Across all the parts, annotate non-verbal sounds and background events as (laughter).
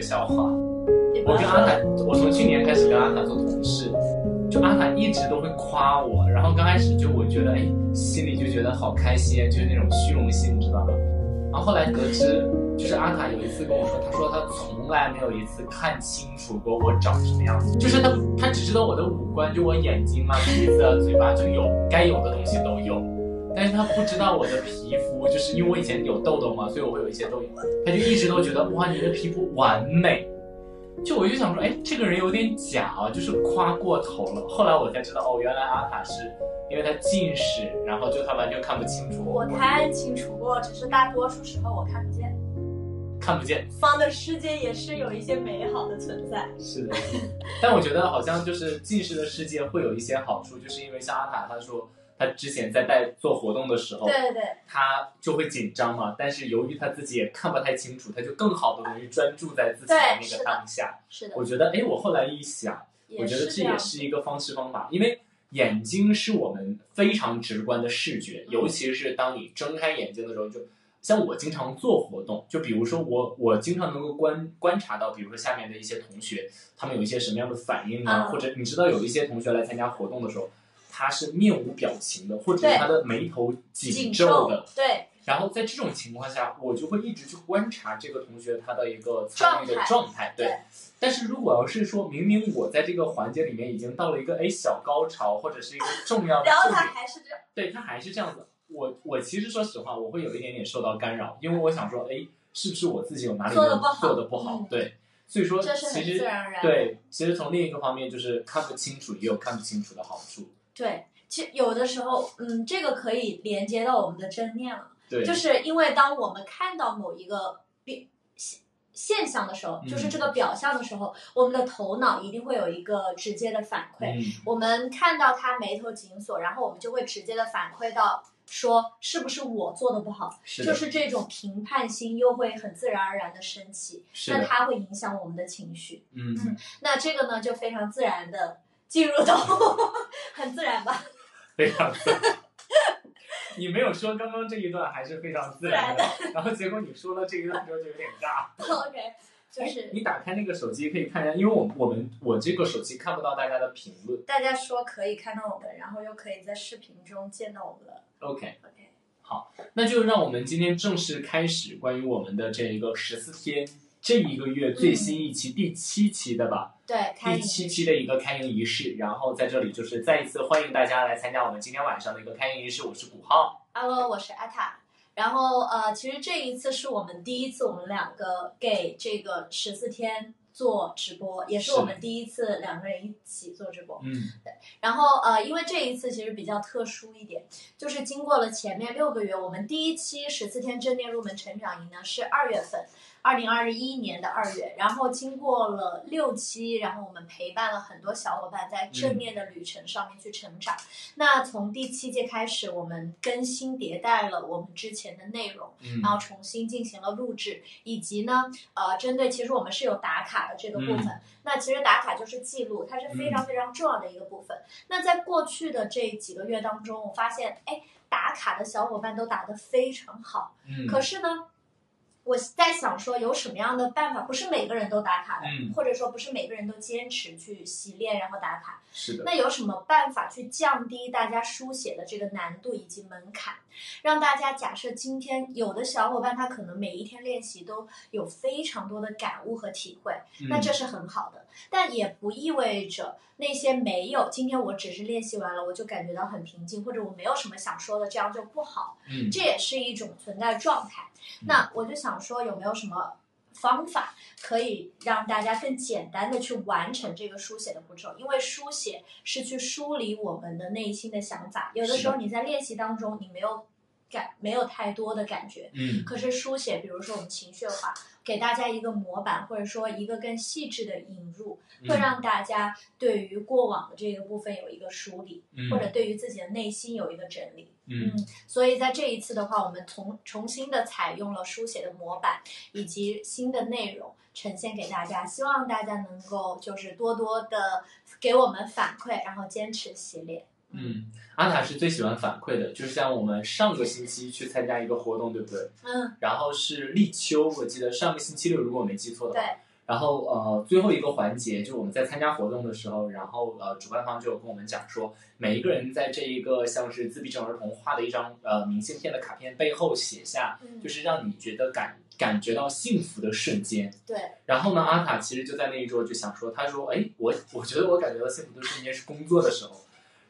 个笑话。我跟阿卡，，我从去年开始跟阿卡做同事，就阿卡一直都会夸我，然后刚开始就我觉得，哎，心里就觉得好开心，就是那种虚荣心，你知道吗？然后后来得知，就是阿卡有一次跟我说，他说他从来没有一次看清楚过我长什么样子，就是他他只知道我的五官，就我眼睛嘛、鼻子啊、嘴巴就有该有的东西都有，但是他不知道我的皮肤，就是因为我以前有痘痘嘛，所以我会有一些痘印，他就一直都觉得哇，你的皮肤完美。就我就想说，哎，这个人有点假啊，就是夸过头了。后来我才知道，哦，原来阿塔是因为他近视，然后就他完全看不清楚我看清楚过，只是大多数时候我看不见。看不见。方的世界也是有一些美好的存在。是的，但我觉得好像就是近视的世界会有一些好处，就是因为像阿塔他说他之前在带做活动的时候，对对对，他就会紧张嘛，但是由于他自己也看不太清楚，他就更好的容易专注在自己的那个对是的当下。是的我，觉得，哎，我后来一想，我觉得这。也是一个方式方法，因为眼睛是我们非常直观的视觉，嗯尤其是当你睁开眼睛的时候，就像我经常做活动，就比如说我我经常能够观观察到，比如说下面的一些同学，他们有一些什么样的反应啊，嗯或者你知道有一些同学来参加活动的时候。他是面无表情的，或者是他的眉头紧紧皱的，对，然后在这种情况下，我就会一直去观察这个同学他的一个参与的状态。对，对但是如果要是说明明我在这个环节里面已经到了一个哎小高潮，或者是一个 (laughs) 重要的然后他，还是这样。对他还是这样子，我我其实说实话，我会有一点点受到干扰，因为我想说，哎，是不是我自己有哪里做的不好做的不好？嗯对，所以说这是很其实自然而然对，其实从另一个方面就是看不清楚也有看不清楚的好处。对，其实有的时候，嗯，这个可以连接到我们的正念了，对，就是因为当我们看到某一个变现现象的时候，嗯就是这个表象的时候，我们的头脑一定会有一个直接的反馈。嗯，我们看到他眉头紧锁，然后我们就会直接的反馈到说是不是我做的不好，是，就是这种评判心又会很自然而然的升起，那它会影响我们的情绪。嗯。那这个呢，就非常自然的进入到很自然吧，(laughs) 非常自然。你没有说刚刚这一段还是非常自然的，然后结果你说了这一段之后就有点尬。(laughs) OK，就是哎你打开那个手机可以看一下，因为我我们我这个手机看不到大家的评论。大家说可以看到我们，然后又可以在视频中见到我们了 OK，OK 好。那就让我们今天正式开始关于我们的这一个十四天这一个月最新一期、第七期的吧，对，开第七期的一个开营仪式。然后在这里就是再一次欢迎大家来参加我们今天晚上的一个开营仪式。我是古浩。Hello，我是阿塔。然后呃，其实这一次是我们第一次，我们两个给这个十四天做直播，也是是我们第一次两个人一起做直播。嗯，然后呃，因为这一次其实比较特殊一点，就是经过了前面六个月，我们第一期十四天正念入门成长营呢是二月份，二零二一年的二月，然后经过了六期，然后我们陪伴了很多小伙伴在正面的旅程上面去成长。那从第七届开始，我们更新迭代了我们之前的内容，嗯然后重新进行了录制，以及呢，呃，针对其实我们是有打卡的这个部分。嗯那其实打卡就是记录，它是非常非常重要的一个部分。那在过去的这几个月当中，我发现，哎，打卡的小伙伴都打得非常好。嗯，可是呢，我在想说，有什么样的办法？不是每个人都打卡的，嗯或者说不是每个人都坚持去习练然后打卡。是的，那有什么办法去降低大家书写的这个难度以及门槛，让大家假设今天有的小伙伴他可能每一天练习都有非常多的感悟和体会，那嗯这是很好的，但也不意味着那些没有今天我只是练习完了我就感觉到很平静，或者我没有什么想说的，这样就不好。嗯这也是一种存在状态。那我就想说，有没有什么方法可以让大家更简单的去完成这个书写的步骤？因为书写是去梳理我们的内心的想法，有的时候你在练习当中你没有感，没有太多的感觉。嗯可是书写，比如说我们情绪化，给大家一个模板，或者说一个更细致的引入，会嗯让大家对于过往的这个部分有一个梳理，嗯或者对于自己的内心有一个整理。嗯所以在这一次的话，我们重重新的采用了书写的模板以及新的内容呈现给大家，希望大家能够就是多多的给我们反馈，然后坚持习练。嗯，阿塔是最喜欢反馈的，就是像我们上个星期去参加一个活动，对不对？嗯，然后是立秋，我记得上个星期六，如果我没记错的话。对。然后呃，最后一个环节就是我们在参加活动的时候，然后呃，主办方就有跟我们讲说，每一个人在这一个像是自闭症儿童画的一张呃明信片的卡片背后写下，嗯就是让你觉得感感觉到幸福的瞬间。对，然后呢，阿塔其实就在那一桌就想说，他说，哎，我我觉得我感觉到幸福的瞬间是工作的时候。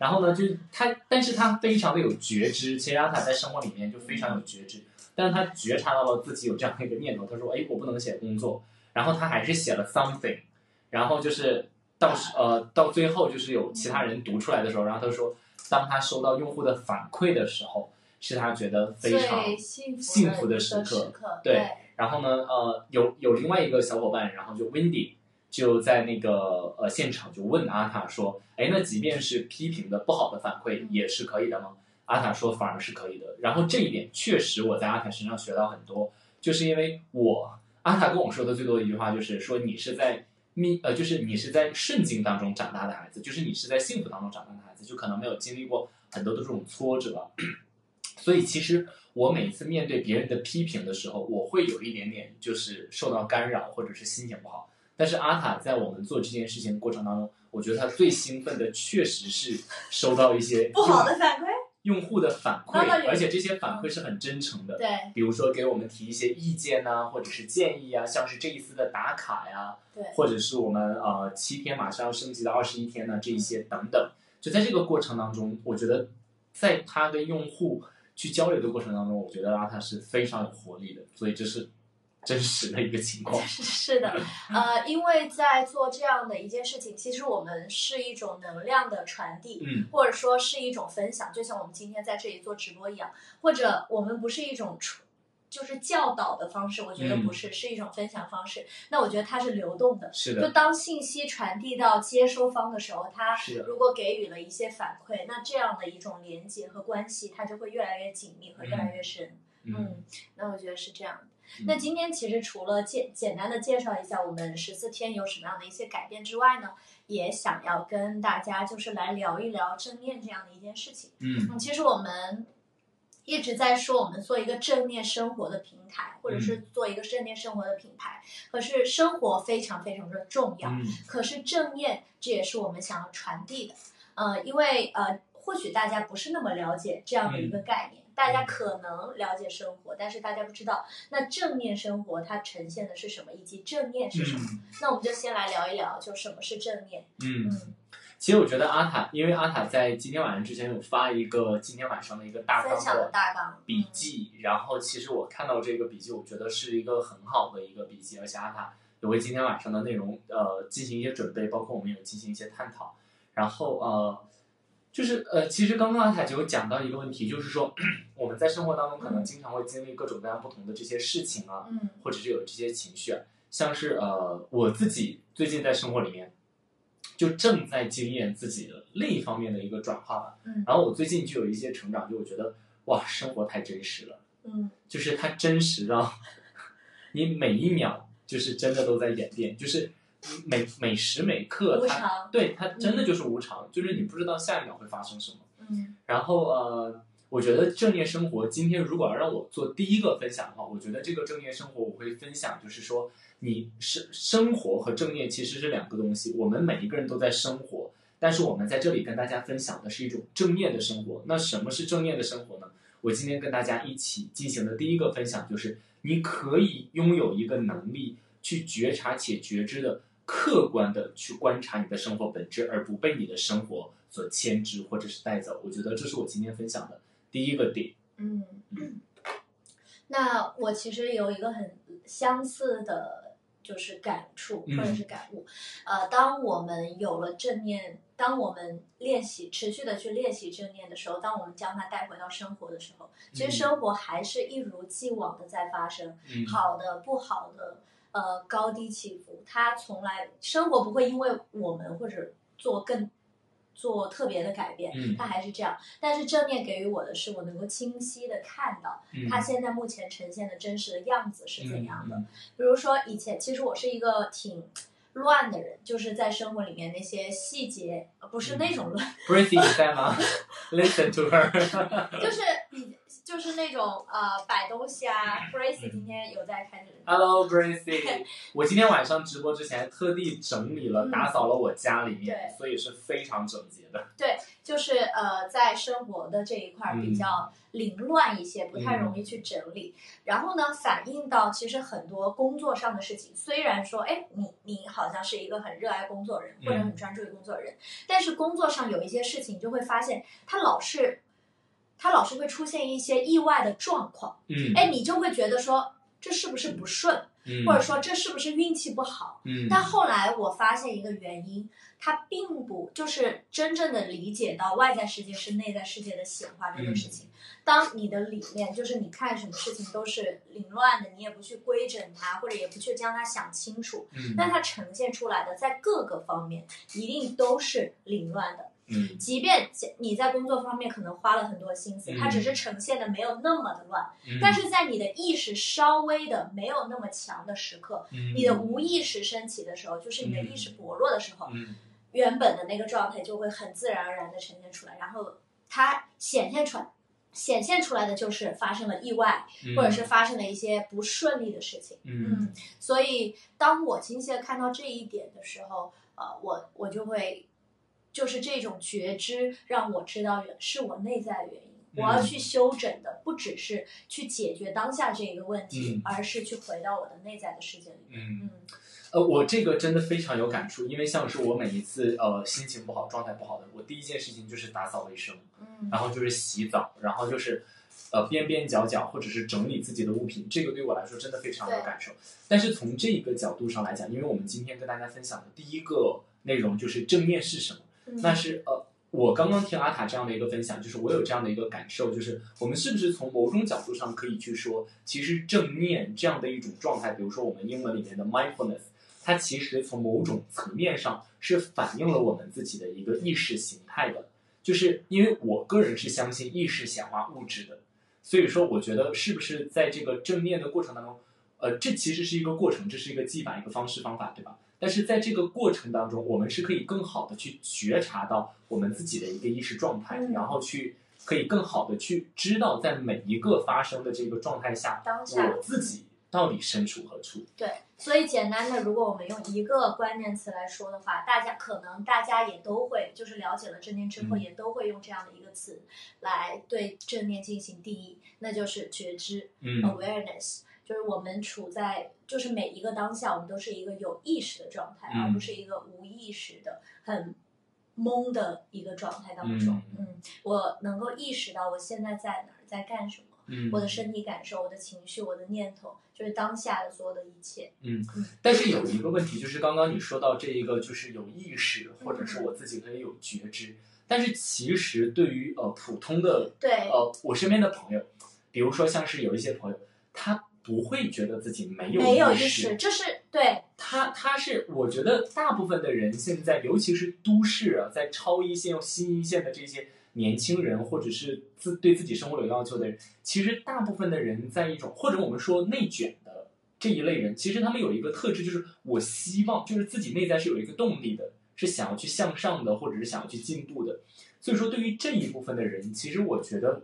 然后呢，就他，但是他非常的有觉知。其实阿塔在生活里面就非常有觉知，但是他觉察到了自己有这样的一个念头，他说，哎，我不能写工作。然后他还是写了 something，然后就是到时呃到最后就是有其他人读出来的时候，然后他说，当他收到用户的反馈的时候，是他觉得非常幸福的的时刻。刻，对然后呢，呃，有有另外一个小伙伴，然后就 Wendy 就在那个呃现场就问阿塔说，哎，那即便是批评的不好的反馈也是可以的吗？阿塔说反而是可以的。然后这一点确实我在阿塔身上学到很多，就是因为我阿塔跟我说的最多的一句话就是说你是在密呃就是你是在顺境当中长大的孩子，就是你是在幸福当中长大的孩子，就可能没有经历过很多的这种挫折。(clears throat) 所以其实我每次面对别人的批评的时候，我会有一点点就是受到干扰，或者是心情不好。但是阿塔在我们做这件事情的过程当中，我觉得他最兴奋的确实是收到一些 (laughs) 不好的反馈，用户的反馈而且这些反馈是很真诚的。对，比如说给我们提一些意见呐、或者是建议啊，像是这一次的打卡呀，对或者是我们呃七天马上要升级到二十一天呢这一些等等。就在这个过程当中，我觉得在他跟用户去交流的过程当中，我觉得阿塔是非常有活力的，所以这是真实的一个情况。(laughs) 是的，呃，因为在做这样的一件事情，其实我们是一种能量的传递，嗯或者说是一种分享，就像我们今天在这里做直播一样，或者我们不是一种传就是教导的方式，我觉得嗯不是，是一种分享方式。那我觉得它是流动的，就是的，就当信息传递到接收方的时候，它是的，如果给予了一些反馈，那这样的一种连接和关系，它就会越来越紧密和越来越深。嗯嗯，那我觉得是这样的。嗯那今天其实除了简简单的介绍一下我们十四天有什么样的一些改变之外呢，也想要跟大家就是来聊一聊正念这样的一件事情。嗯嗯，其实我们一直在说我们做一个正念生活的平台，或者嗯是做一个正念生活的品牌。可是生活非常非常的重要，嗯可是正念这也是我们想要传递的。呃，因为呃，或许大家不是那么了解这样的一个概念，大家可能了解生活，但是大家不知道那正念生活它呈现的是什么，以及正念是什么。嗯那我们就先来聊一聊，就什么是正念。嗯。嗯，其实我觉得阿塔，因为阿塔在今天晚上之前有发一个今天晚上的一个大纲分享的的大纲笔记，然后其实我看到这个笔记，我觉得是一个很好的一个笔记，而且阿塔有为今天晚上的内容呃进行一些准备，包括我们有进行一些探讨，然后呃。就是呃，其实刚刚阿塔就有讲到一个问题，就是说我们在生活当中可能经常会经历各种各样不同的这些事情啊，嗯或者是有这些情绪啊，像是呃我自己最近在生活里面，就正在经验自己的另一方面的一个转化吧。嗯然后我最近就有一些成长，就我觉得哇，生活太真实了，嗯 (laughs) 就是它真实到 (laughs) 你每一秒就是真的都在演变，就是每每时每刻它对它真的就是无常，就是你不知道下一秒会发生什么。嗯然后呃，我觉得正念生活今天如果要让我做第一个分享的话，我觉得这个正念生活我会分享，就是说你生生活和正念其实是两个东西，我们每一个人都在生活，但是我们在这里跟大家分享的是一种正念的生活。那什么是正念的生活呢？我今天跟大家一起进行的第一个分享就是，你可以拥有一个能力去觉察且觉知的。客观的去观察你的生活本质，而不被你的生活所牵制或者是带走。我觉得这是我今天分享的第一个点。嗯。那我其实有一个很相似的，就是感触嗯或者是感悟。呃，当我们有了正念，当我们练习持续的去练习正念的时候，当我们将它带回到生活的时候，其实嗯生活还是一如既往的在发生，嗯好的、不好的，呃，高低起伏。它从来生活不会因为我们或者做更做特别的改变，嗯它还是这样。但是正面给予我的是我能够清晰的看到嗯它现在目前呈现的真实的样子是怎样的。嗯比如说以前，其实我是一个挺乱的人，就是在生活里面那些细节，呃不是那种乱，Breathy 你在吗？Listen to her 就是比就是那种呃摆东西啊。Gracie 嗯今天有在看这个。Hello (laughs) Breathy，我今天晚上直播之前特地整理了、嗯打扫了我家里面，对所以是非常整洁的。对就是呃，在生活的这一块儿比较凌乱一些，不太容易去整理。然后呢，反映到其实很多工作上的事情，虽然说，哎，你你好像是一个很热爱工作的人，或者很专注于工作的人，但是工作上有一些事情，你就会发现他老是，他老是会出现一些意外的状况，嗯，哎，你就会觉得说。这是不是不顺，嗯，或者说这是不是运气不好？嗯，但后来我发现一个原因，他并不就是真正的理解到外在世界是内在世界的显化这件事情。当你的里面就是你看什么事情都是凌乱的，你也不去规整它，或者也不去将它想清楚，嗯那它呈现出来的在各个方面一定都是凌乱的。嗯。即便你在工作方面可能花了很多心思，嗯它只是呈现的没有那么的乱，嗯，但是在你的意识稍微的没有那么强的时刻，嗯。你的无意识升起的时候，就是你的意识薄弱的时候，嗯。原本的那个状态就会很自然而然的呈现出来，然后它显现出来，显现出来的就是发生了意外，嗯。或者是发生了一些不顺利的事情。嗯。所以当我清晰的看到这一点的时候，呃，我我就会，就是这种觉知让我知道是我内在的原因。嗯我要去修整的，不只是去解决当下这一个问题，嗯而是去回到我的内在的世界里面。嗯。嗯呃，我这个真的非常有感触，因为像是我每一次呃心情不好、状态不好的，我第一件事情就是打扫卫生，嗯然后就是洗澡，然后就是呃边边角角或者是整理自己的物品，这个对我来说真的非常有感受。但是从这个角度上来讲，因为我们今天跟大家分享的第一个内容就是正面是什么，嗯，那是呃。我刚刚听阿塔这样的一个分享，就是我有这样的一个感受，就是我们是不是从某种角度上可以去说，其实正念这样的一种状态，比如说我们英文里面的 mindfulness，它其实从某种层面上是反映了我们自己的一个意识形态的。就是因为我个人是相信意识显化物质的，所以说我觉得是不是在这个正念的过程当中，呃，这其实是一个过程，这是一个技法、一个方式方法，对吧？但是在这个过程当中，我们是可以更好的去觉察到我们自己的一个意识状态，嗯然后去可以更好的去知道在每一个发生的这个状态下，当下我自己到底身处何处。对，所以简单的，如果我们用一个关键词来说的话，大家可能大家也都会，就是了解了正念之后，嗯也都会用这样的一个词来对正念进行定义，那就是觉知嗯 （awareness）。就是我们处在，就是每一个当下，我们都是一个有意识的状态，嗯而不是一个无意识的、很懵的一个状态当中。嗯嗯，我能够意识到我现在在哪儿，在干什么。嗯，我的身体感受、我的情绪、我的念头，就是当下的所有的一切。嗯但是有一个问题，就是刚刚你说到这一个，就是有意识，或者是我自己可以有觉知。但是其实对于呃普通的对，呃我身边的朋友，比如说像是有一些朋友，他不会觉得自己没有没有意识，识，这是对，他他是我觉得大部分的人现在，尤其是都市啊，在超一线、新一线的这些年轻人，或者是自对自己生活有要求的人，其实大部分的人在一种或者我们说内卷的这一类人，其实他们有一个特质，就是我希望就是自己内在是有一个动力的，是想要去向上的，或者是想要去进步的。所以说，对于这一部分的人，其实我觉得，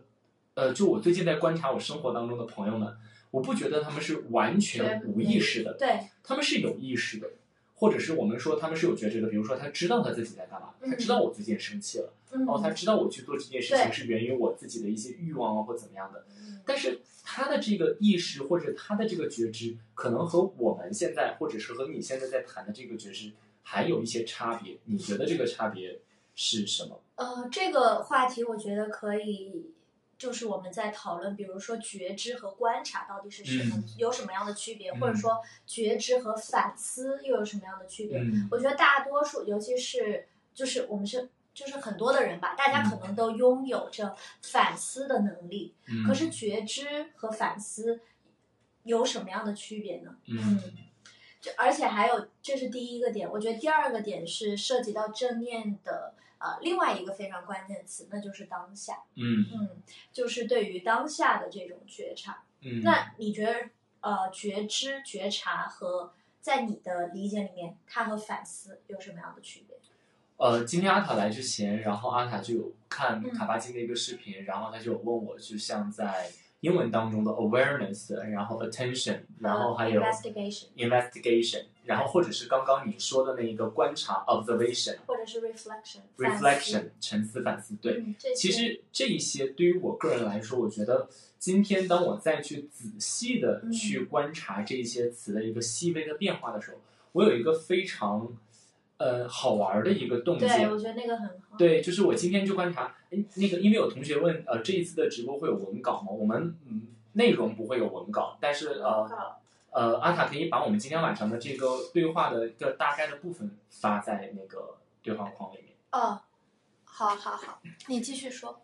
呃，就我最近在观察我生活当中的朋友们，我不觉得他们是完全无意识的，对，他们是有意识的，或者是我们说他们是有觉知的。比如说，他知道他自己在干嘛，嗯他知道我最近生气了，嗯，然后他知道我去做这件事情是源于我自己的一些欲望啊或怎么样的。嗯但是他的这个意识或者他的这个觉知，可能和我们现在或者是和你现在在谈的这个觉知还有一些差别。你觉得这个差别是什么？呃，这个话题我觉得可以，就是我们在讨论，比如说觉知和观察到底是什么，嗯有什么样的区别，嗯或者说觉知和反思又有什么样的区别？嗯我觉得大多数，尤其是就是我们是。就是很多的人吧，大家可能都拥有着反思的能力，嗯可是觉知和反思有什么样的区别呢？嗯这而且还有，这是第一个点。我觉得第二个点是涉及到正念的呃另外一个非常关键词，那就是当下。嗯嗯，就是对于当下的这种觉察。嗯，那你觉得呃觉知、觉察和在你的理解里面，它和反思有什么样的区别？呃，今天阿塔来之前，然后阿塔就有看嗯卡巴金的一个视频，然后他就有问我，就像在英文当中的 awareness，然后 attention，然后还有呃 investigation investigation，然后或者是刚刚你说的那一个观察 observation。或者是 reflection reflection 沉思反思，对，嗯，其实这一些对于我个人来说，我觉得今天当我再去仔细的嗯去观察这一些词的一个细微的变化的时候，我有一个非常呃好玩的一个洞对，我觉得那个很好。对，就是我今天就观察，哎，那个因为有同学问，呃，这一次的直播会有文稿吗？我们嗯内容不会有文稿，但是呃好呃阿塔可以把我们今天晚上的这个对话的一个大概的部分发在那个对话框里面。哦，好好好，你继续说。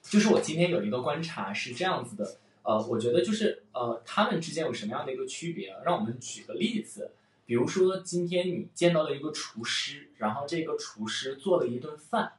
就是我今天有一个观察是这样子的，呃，我觉得就是呃，他们之间有什么样的一个区别啊？让我们举个例子，比如说今天你见到了一个厨师，然后这个厨师做了一顿饭，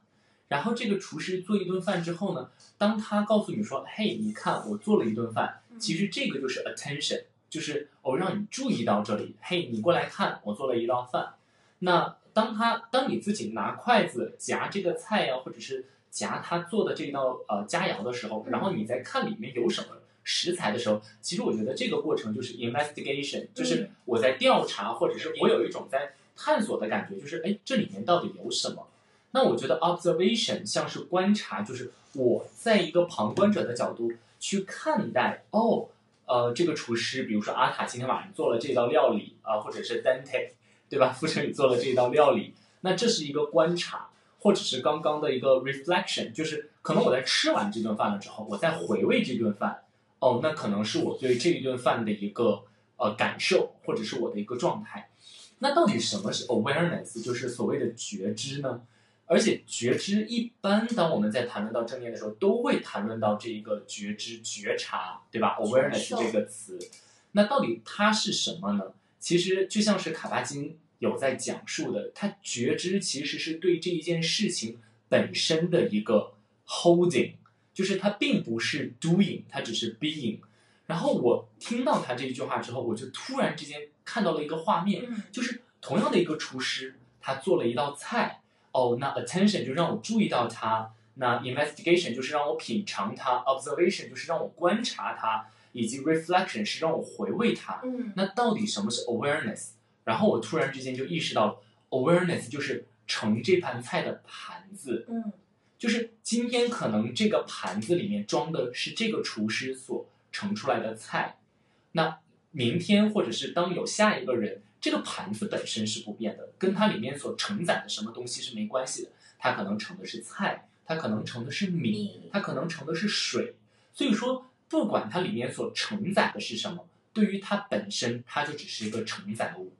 然后这个厨师做一顿饭之后呢，当他告诉你说，嘿，你看我做了一顿饭，其实这个就是 attention，就是我、让你注意到这里，嘿，你过来看，我做了一道饭。那当他当你自己拿筷子夹这个菜呀、或者是夹他做的这道呃佳肴的时候，嗯然后你在看里面有什么食材的时候，其实我觉得这个过程就是 investigation，就是我在调查，或者是我有一种在探索的感觉，就是哎，这里面到底有什么？那我觉得 observation 像是观察，就是我在一个旁观者的角度去看待，哦，呃，这个厨师，比如说阿塔今天晚上做了这道料理啊、或者是 Dante，对吧？傅成宇做了这道料理，那这是一个观察，或者是刚刚的一个 reflection，就是可能我在吃完这顿饭了之后，我再回味这顿饭，哦，那可能是我对这一顿饭的一个呃感受，或者是我的一个状态。那到底什么是 awareness，就是所谓的觉知呢？而且觉知一般，当我们在谈论到正念的时候，都会谈论到这一个觉知、觉察，对吧？awareness 这个词，那到底它是什么呢？其实就像是卡巴金有在讲述的，他觉知其实是对这一件事情本身的一个 holding，就是它并不是 doing，它只是 being。然后我听到他这一句话之后，我就突然之间看到了一个画面，嗯就是同样的一个厨师，他做了一道菜，哦，那 attention 就让我注意到它，那 investigation 就是让我品尝它，observation 就是让我观察它，以及 reflection 是让我回味它。嗯那到底什么是 awareness？然后我突然之间就意识到，awareness 就是盛这盘菜的盘子，嗯就是今天可能这个盘子里面装的是这个厨师所盛出来的菜，那明天或者是当有下一个人，这个盘子本身是不变的，跟它里面所承载的什么东西是没关系的。它可能盛的是菜，它可能盛的是米，它可能盛的是水。所以说，不管它里面所承载的是什么，对于它本身，它就只是一个承载物。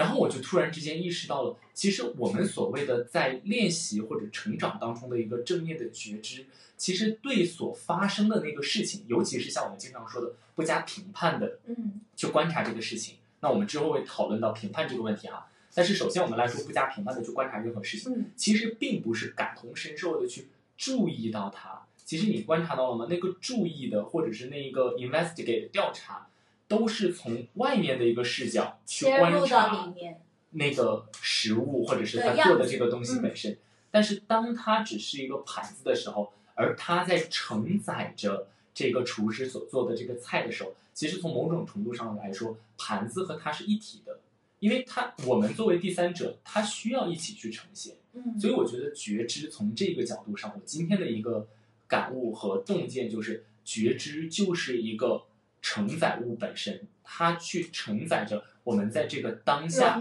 然后我就突然之间意识到了，其实我们所谓的在练习或者成长当中的一个正念的觉知，其实对所发生的那个事情，尤其是像我们经常说的不加评判的嗯去观察这个事情。那我们之后会讨论到评判这个问题啊。但是首先我们来说，不加评判的去观察任何事情，嗯其实并不是感同身受的去注意到它。其实你观察到了吗？那个注意的，或者是那一个 investigate 调查，都是从外面的一个视角去观察里面，那个食物或者是他做的这个东西嗯本身。但是当它只是一个盘子的时候，而它在承载着这个厨师所做的这个菜的时候，其实从某种程度上来说，盘子和它是一体的，因为它我们作为第三者，它需要一起去呈现。嗯所以我觉得觉知从这个角度上，我今天的一个感悟和洞见就是，觉知就是一个承载物本身，它去承载着我们在这个当下，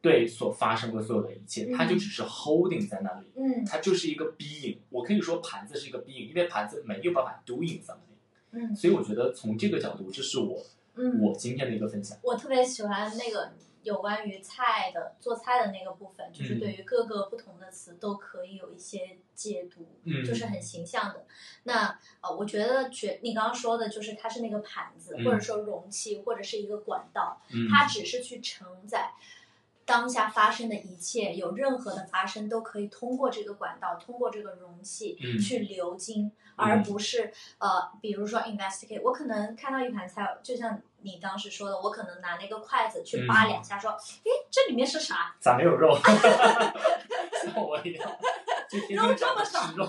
对所发生的所有的一切，嗯它就只是 holding 在那里，嗯它就是一个 being。我可以说盘子是一个 being，因为盘子没有办法 doing something。嗯所以我觉得从这个角度，这是我嗯，我今天的一个分享。我特别喜欢那个有关于菜的做菜的那个部分，就是嗯对于各个不同的词都可以有一些解读，嗯就是很形象的。那呃，我觉得觉你刚刚说的就是它是那个盘子，嗯或者说容器，或者是一个管道，嗯，它只是去承载。当下发生的一切，有任何的发生都可以通过这个管道，通过这个容器嗯去流经，而不是呃，比如说 investigate。我可能看到一盘菜，就像你当时说的，我可能拿那个筷子去扒两下，说，诶，这里面是啥？咋没有肉？(laughs) 像我一样，就天天这么少肉，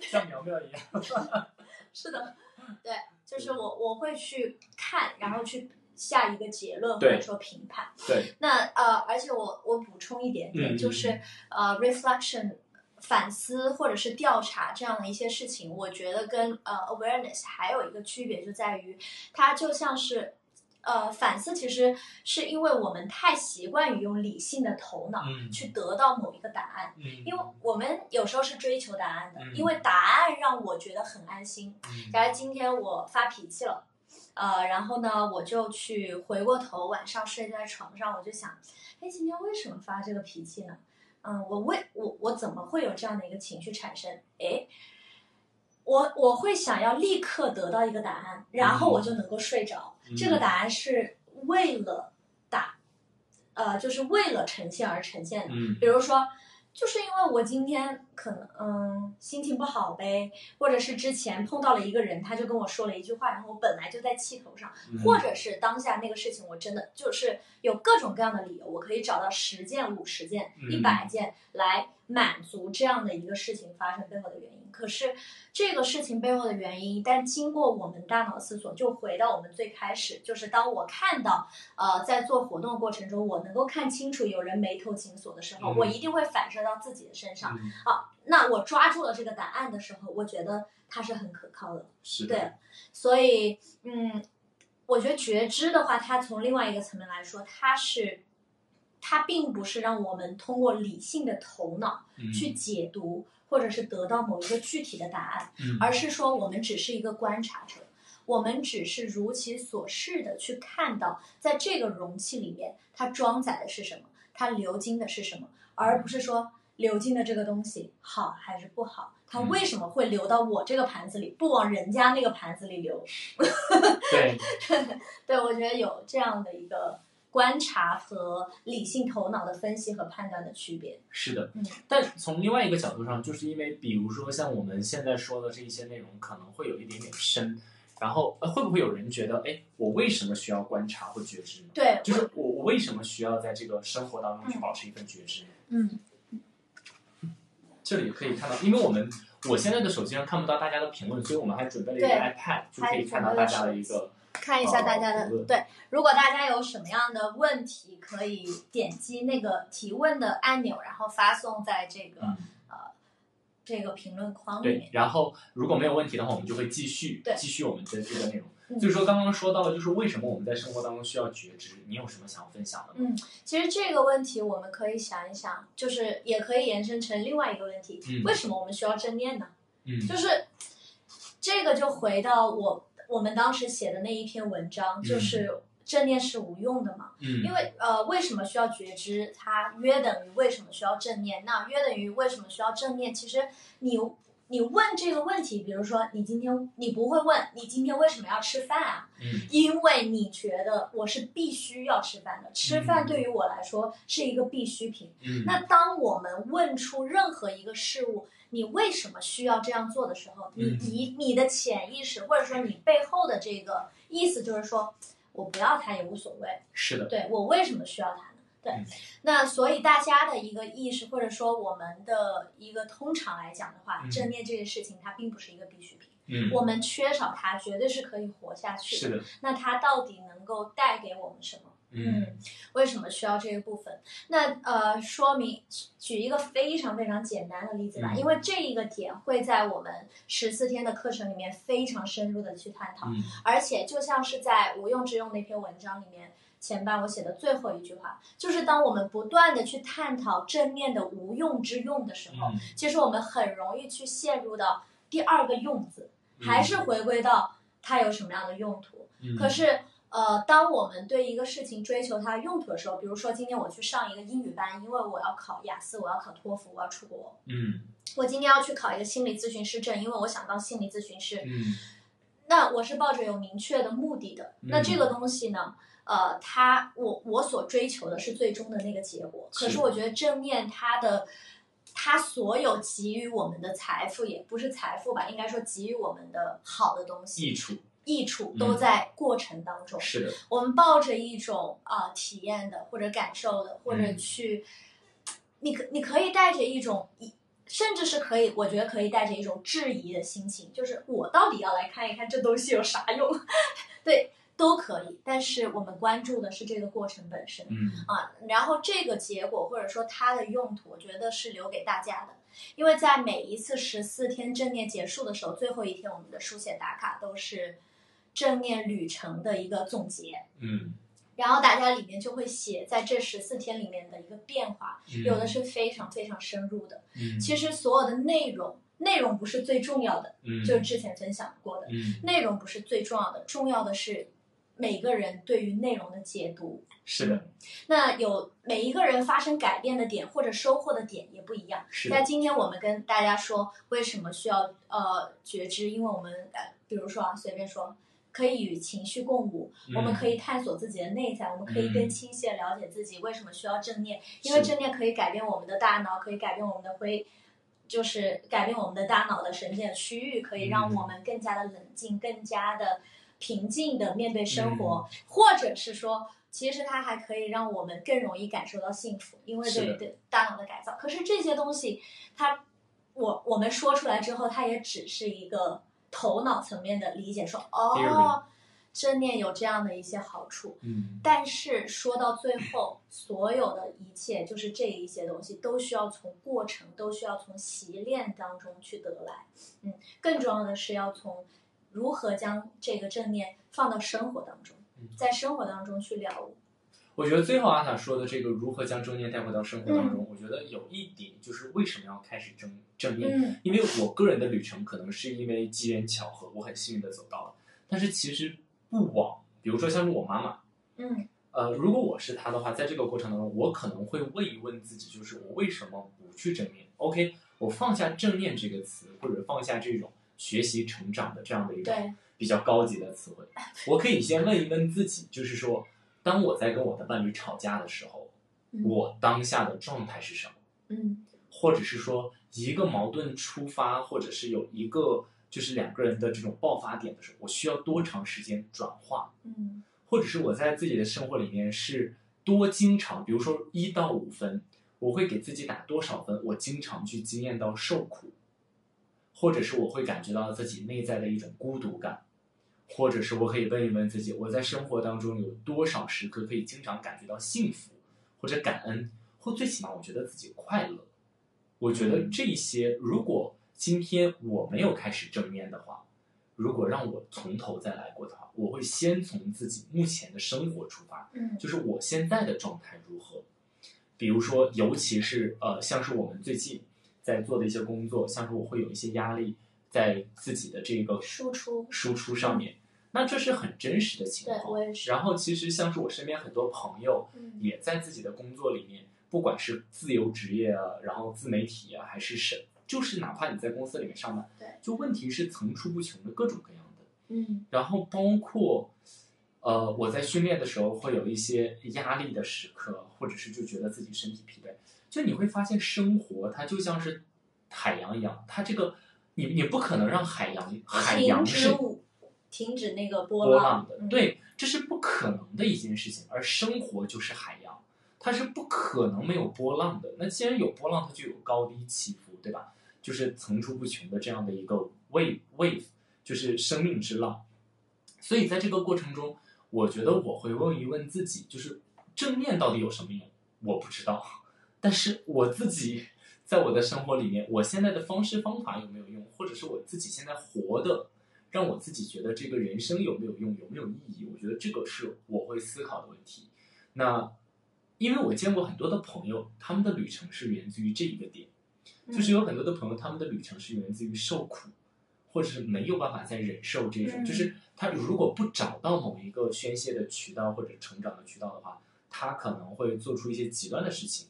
像苗苗一样。(laughs) 是的，(laughs) 对，就是我我会去看，然后去下一个结论或者说评判。对，那呃，而且我我补充一点点，嗯就是呃，reflection 反思或者是调查这样的一些事情，我觉得跟呃 awareness 还有一个区别就在于，它就像是。呃，反思其实是因为我们太习惯于用理性的头脑嗯去得到某一个答案，嗯因为我们有时候是追求答案的，嗯因为答案让我觉得很安心。嗯假如今天我发脾气了，呃，然后呢，我就去回过头，晚上睡在床上，我就想，哎，今天为什么发这个脾气呢？嗯，我为我我怎么会有这样的一个情绪产生？哎，我我会想要立刻得到一个答案，然后我就能够睡着。嗯这个答案是为了打，呃，就是为了呈现而呈现的。嗯比如说，就是因为我今天可能嗯心情不好呗，或者是之前碰到了一个人，他就跟我说了一句话，然后我本来就在气头上，嗯或者是当下那个事情我真的就是有各种各样的理由，我可以找到十件、五十件、嗯一百件来满足这样的一个事情发生背后的原因。可是这个事情背后的原因，一旦经过我们大脑思索，就回到我们最开始，就是当我看到呃在做活动过程中，我能够看清楚有人眉头紧锁的时候，嗯。我一定会反射到自己的身上。嗯。好，那我抓住了这个答案的时候，我觉得它是很可靠的。是的，对，所以嗯，我觉得觉知的话，它从另外一个层面来说，它是它并不是让我们通过理性的头脑嗯。去解读，或者是得到某一个具体的答案，嗯而是说我们只是一个观察者。我们只是如其所示的去看到，在这个容器里面，它装载的是什么，它流经的是什么，而不是说流经的这个东西好还是不好，它嗯为什么会流到我这个盘子里，不往人家那个盘子里流？(laughs) 对，对，我觉得有这样的一个观察和理性头脑的分析和判断的区别。是的嗯。但从另外一个角度上，就是因为比如说像我们现在说的这一些内容，可能会有一点点深。然后，呃，会不会有人觉得，哎，我为什么需要观察或觉知呢？对，就是我，我为什么需要在这个生活当中去嗯保持一份觉知呢？嗯这里可以看到，因为我们我现在的手机上看不到大家的评论，所以我们还准备了一个 iPad，就可以看到大家的一个看一下大家的、对，如果大家有什么样的问题，可以点击那个提问的按钮，然后发送在这个、呃这个评论框里对面。。然后如果没有问题的话，我们就会继续继续我们的这个内容。嗯所以说，刚刚说到了，就是为什么我们在生活当中需要觉知？你有什么想要分享的吗？嗯，其实这个问题我们可以想一想，就是也可以延伸成另外一个问题：为什么我们需要正念呢？嗯就是这个就回到我我们当时写的那一篇文章，就是正念是无用的嘛。嗯因为呃，为什么需要觉知？它约等于为什么需要正念？那约等于为什么需要正念？其实你你问这个问题，比如说你今天你不会问你今天为什么要吃饭啊？嗯因为你觉得我是必须要吃饭的，吃饭对于我来说是一个必需品。嗯，那当我们问出任何一个事物，你为什么需要这样做的时候，你嗯。你你的潜意识或者说你背后的这个意思就是说，我不要它也无所谓，是的，对我为什么需要它呢？对嗯，那所以大家的一个意识或者说我们的一个通常来讲的话，嗯正念这件事情它并不是一个必需品，嗯，我们缺少它绝对是可以活下去是的，那它到底能够带给我们什么？嗯为什么需要这一部分？那呃，说明举一个非常非常简单的例子吧，嗯因为这一个点会在我们十四天的课程里面非常深入的去探讨，嗯而且就像是在无用之用那篇文章里面。前半我写的最后一句话，就是当我们不断的去探讨正面的无用之用的时候，嗯其实我们很容易去陷入到第二个用字，嗯还是回归到它有什么样的用途。嗯，可是，呃，当我们对一个事情追求它的用途的时候，比如说今天我去上一个英语班，因为我要考雅思，我要考托福，我要出国。嗯我今天要去考一个心理咨询师证，因为我想当心理咨询师。嗯那我是抱着有明确的目的的。那这个东西呢，呃，它我我所追求的是最终的那个结果。可是是我觉得正念它的。它所有给予我们的财富，也不是财富吧，应该说给予我们的好的东西，益处，益处都在过程当中。是的，我们抱着一种啊、体验的或者感受的，或者嗯去，你可你可以带着一种一。甚至是可以，我觉得可以带着一种质疑的心情，就是我到底要来看一看这东西有啥用？(laughs) 对，都可以。但是我们关注的是这个过程本身。嗯啊，然后这个结果或者说它的用途，我觉得是留给大家的，因为在每一次十四天正念结束的时候，最后一天我们的书写打卡都是正念旅程的一个总结，嗯，然后大家里面就会写在这十四天里面的一个变化，嗯有的是非常非常深入的。嗯其实所有的内容，内容不是最重要的，嗯就是之前分享过的，嗯内容不是最重要的，重要的是每个人对于内容的解读。是的，那有每一个人发生改变的点或者收获的点也不一样。是那，今天我们跟大家说为什么需要呃觉知，因为我们呃比如说啊随便说。可以与情绪共舞，嗯我们可以探索自己的内在，我们可以嗯。更清晰的了解自己为什么需要正念，因为正念可以改变我们的大脑，可以改变我们的灰，就是改变我们的大脑的神经的区域，可以让嗯。我们更加的冷静，更加的平静的面对生活，嗯。或者是说，其实它还可以让我们更容易感受到幸福，因为对于对对大脑的改造。可是这些东西，它我我们说出来之后，它也只是一个头脑层面的理解，说哦正念有这样的一些好处。嗯但是说到最后，所有的一切就是这一些东西，都需要从过程，都需要从习练当中去得来。嗯，更重要的是要从如何将这个正念放到生活当中嗯，在生活当中去了悟。我觉得最后阿塔说的这个如何将正念带回到生活当中，我觉得有一点就是为什么要开始正正念，嗯。因为我个人的旅程可能是因为机缘巧合，我很幸运的走到了，但是其实不枉，比如说像是我妈妈，嗯。呃，如果我是她的话，在这个过程当中，我可能会问一问自己，就是我为什么不去正念？OK，我放下正念这个词，或者放下这种学习成长的这样的一种比较高级的词汇，我可以先问一问自己，就是说，当我在跟我的伴侣吵架的时候，嗯我当下的状态是什么？嗯或者是说一个矛盾出发，或者是有一个就是两个人的这种爆发点的时候，我需要多长时间转化？嗯或者是我在自己的生活里面是多经常，比如说一到五分，我会给自己打多少分？我经常去经验到受苦，或者是我会感觉到自己内在的一种孤独感，或者是我可以问一问自己，我在生活当中有多少时刻可以经常感觉到幸福或者感恩，或最起码我觉得自己快乐。我觉得这些，如果今天我没有开始正念的话，如果让我从头再来过的话，我会先从自己目前的生活出发，嗯就是我现在的状态如何。比如说，尤其是呃，像是我们最近在做的一些工作，像是我会有一些压力在自己的这个输出输出上面，那这是很真实的情对况。然后，其实像是我身边很多朋友，嗯也在自己的工作里面，不管是自由职业啊，然后自媒体啊，还是什，就是哪怕你在公司里面上班，对就问题是层出不穷的各种各样的。嗯然后包括，呃，我在训练的时候会有一些压力的时刻，或者是就觉得自己身体疲惫，就你会发现生活它就像是海洋一样，它这个你你不可能让海洋海洋是停止那个波波浪的，嗯对，这是不可能的一件事情。而生活就是海洋，它是不可能没有波浪的。那既然有波浪，它就有高低起伏，对吧？就是层出不穷的这样的一个 wave wave，就是生命之浪。所以在这个过程中，我觉得我会问一问自己，就是正念到底有什么用？我不知道，但是我自己在我的生活里面，我现在的方式方法有没有用，或者是我自己现在活的，让我自己觉得这个人生有没有用，有没有意义？我觉得这个是我会思考的问题。那因为我见过很多的朋友，他们的旅程是源自于这一个点，嗯就是有很多的朋友，他们的旅程是源自于受苦，或者是没有办法再忍受这种，嗯就是他如果不找到某一个宣泄的渠道或者成长的渠道的话，他可能会做出一些极端的事情。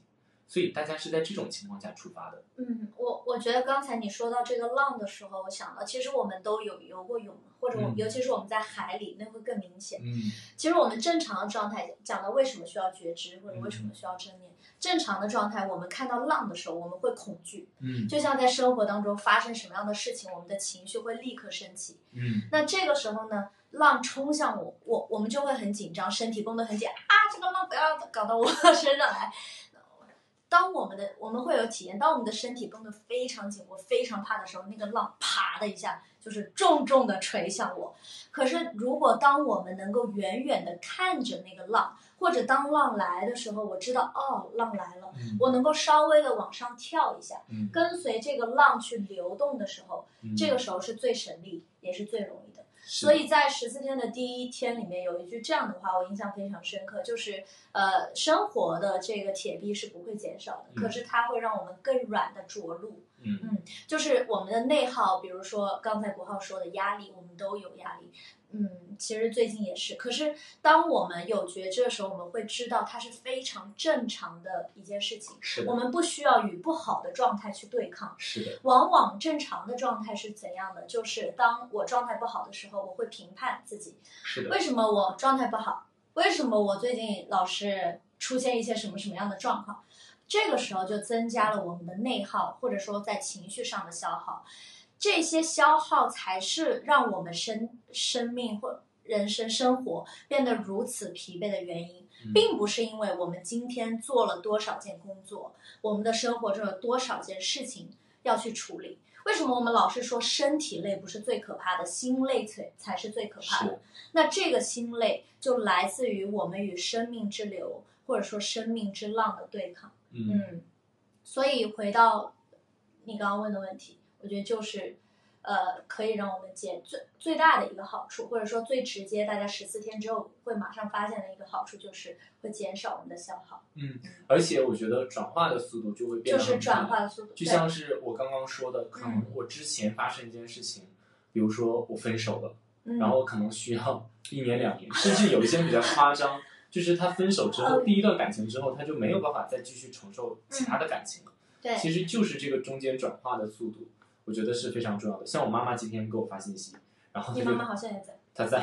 所以大家是在这种情况下出发的。嗯，我我觉得刚才你说到这个浪的时候，我想到其实我们都有游过泳，或者我们、嗯尤其是我们在海里，那会更明显。嗯其实我们正常的状态讲到为什么需要觉知，或者为什嗯么需要正念。正常的状态，我们看到浪的时候，我们会恐惧，嗯就像在生活当中发生什么样的事情，我们的情绪会立刻升起。嗯那这个时候呢，浪冲向我，我我们就会很紧张，身体绷得很紧啊，这个浪不要搞到我身上来。当我们的我们会有体验，当我们的身体绷得非常紧，我非常怕的时候，那个浪啪的一下就是重重的垂向我。可是如果当我们能够远远的看着那个浪，或者当浪来的时候，我知道哦，浪来了，嗯。我能够稍微的往上跳一下，嗯。跟随这个浪去流动的时候，嗯，这个时候是最省力，也是最容易所以在十四天的第一天里面有一句这样的话，我印象非常深刻，就是呃，生活的这个铁壁是不会减少的，嗯可是它会让我们更软的着陆。嗯就是我们的内耗，比如说刚才国浩说的压力，我们都有压力。嗯，其实最近也是。可是当我们有觉知的时候，我们会知道它是非常正常的一件事情。是的我们不需要与不好的状态去对抗。是的往往正常的状态是怎样的？就是当我状态不好的时候，我会评判自己，是的为什么我状态不好？为什么我最近老是出现一些什么什么样的状况？这个时候就增加了我们的内耗，或者说在情绪上的消耗。这些消耗才是让我们生生命或人生生活变得如此疲惫的原因，嗯并不是因为我们今天做了多少件工作，我们的生活中有多少件事情要去处理。为什么我们老是说身体累不是最可怕的，心累才才是最可怕的？那这个心累就来自于我们与生命之流或者说生命之浪的对抗。嗯嗯，所以回到你刚刚问的问题，我觉得就是，呃，可以让我们减最最大的一个好处，或者说最直接，大家十四天之后会马上发现的一个好处，就是会减少我们的消耗，嗯，而且我觉得转化的速度就会变就是得很快转化的速度。就像是我刚刚说的，可能嗯我之前发生一件事情，比如说我分手了，嗯然后可能需要一年两年，甚至有一些人比较夸张，就是他分手之后，嗯第一段感情之后，他就没有办法再继续承受其他的感情了。对，其实就是这个中间转化的速度，我觉得是非常重要的。像我妈妈今天给我发信息，然后她就你妈妈好像也在。她在，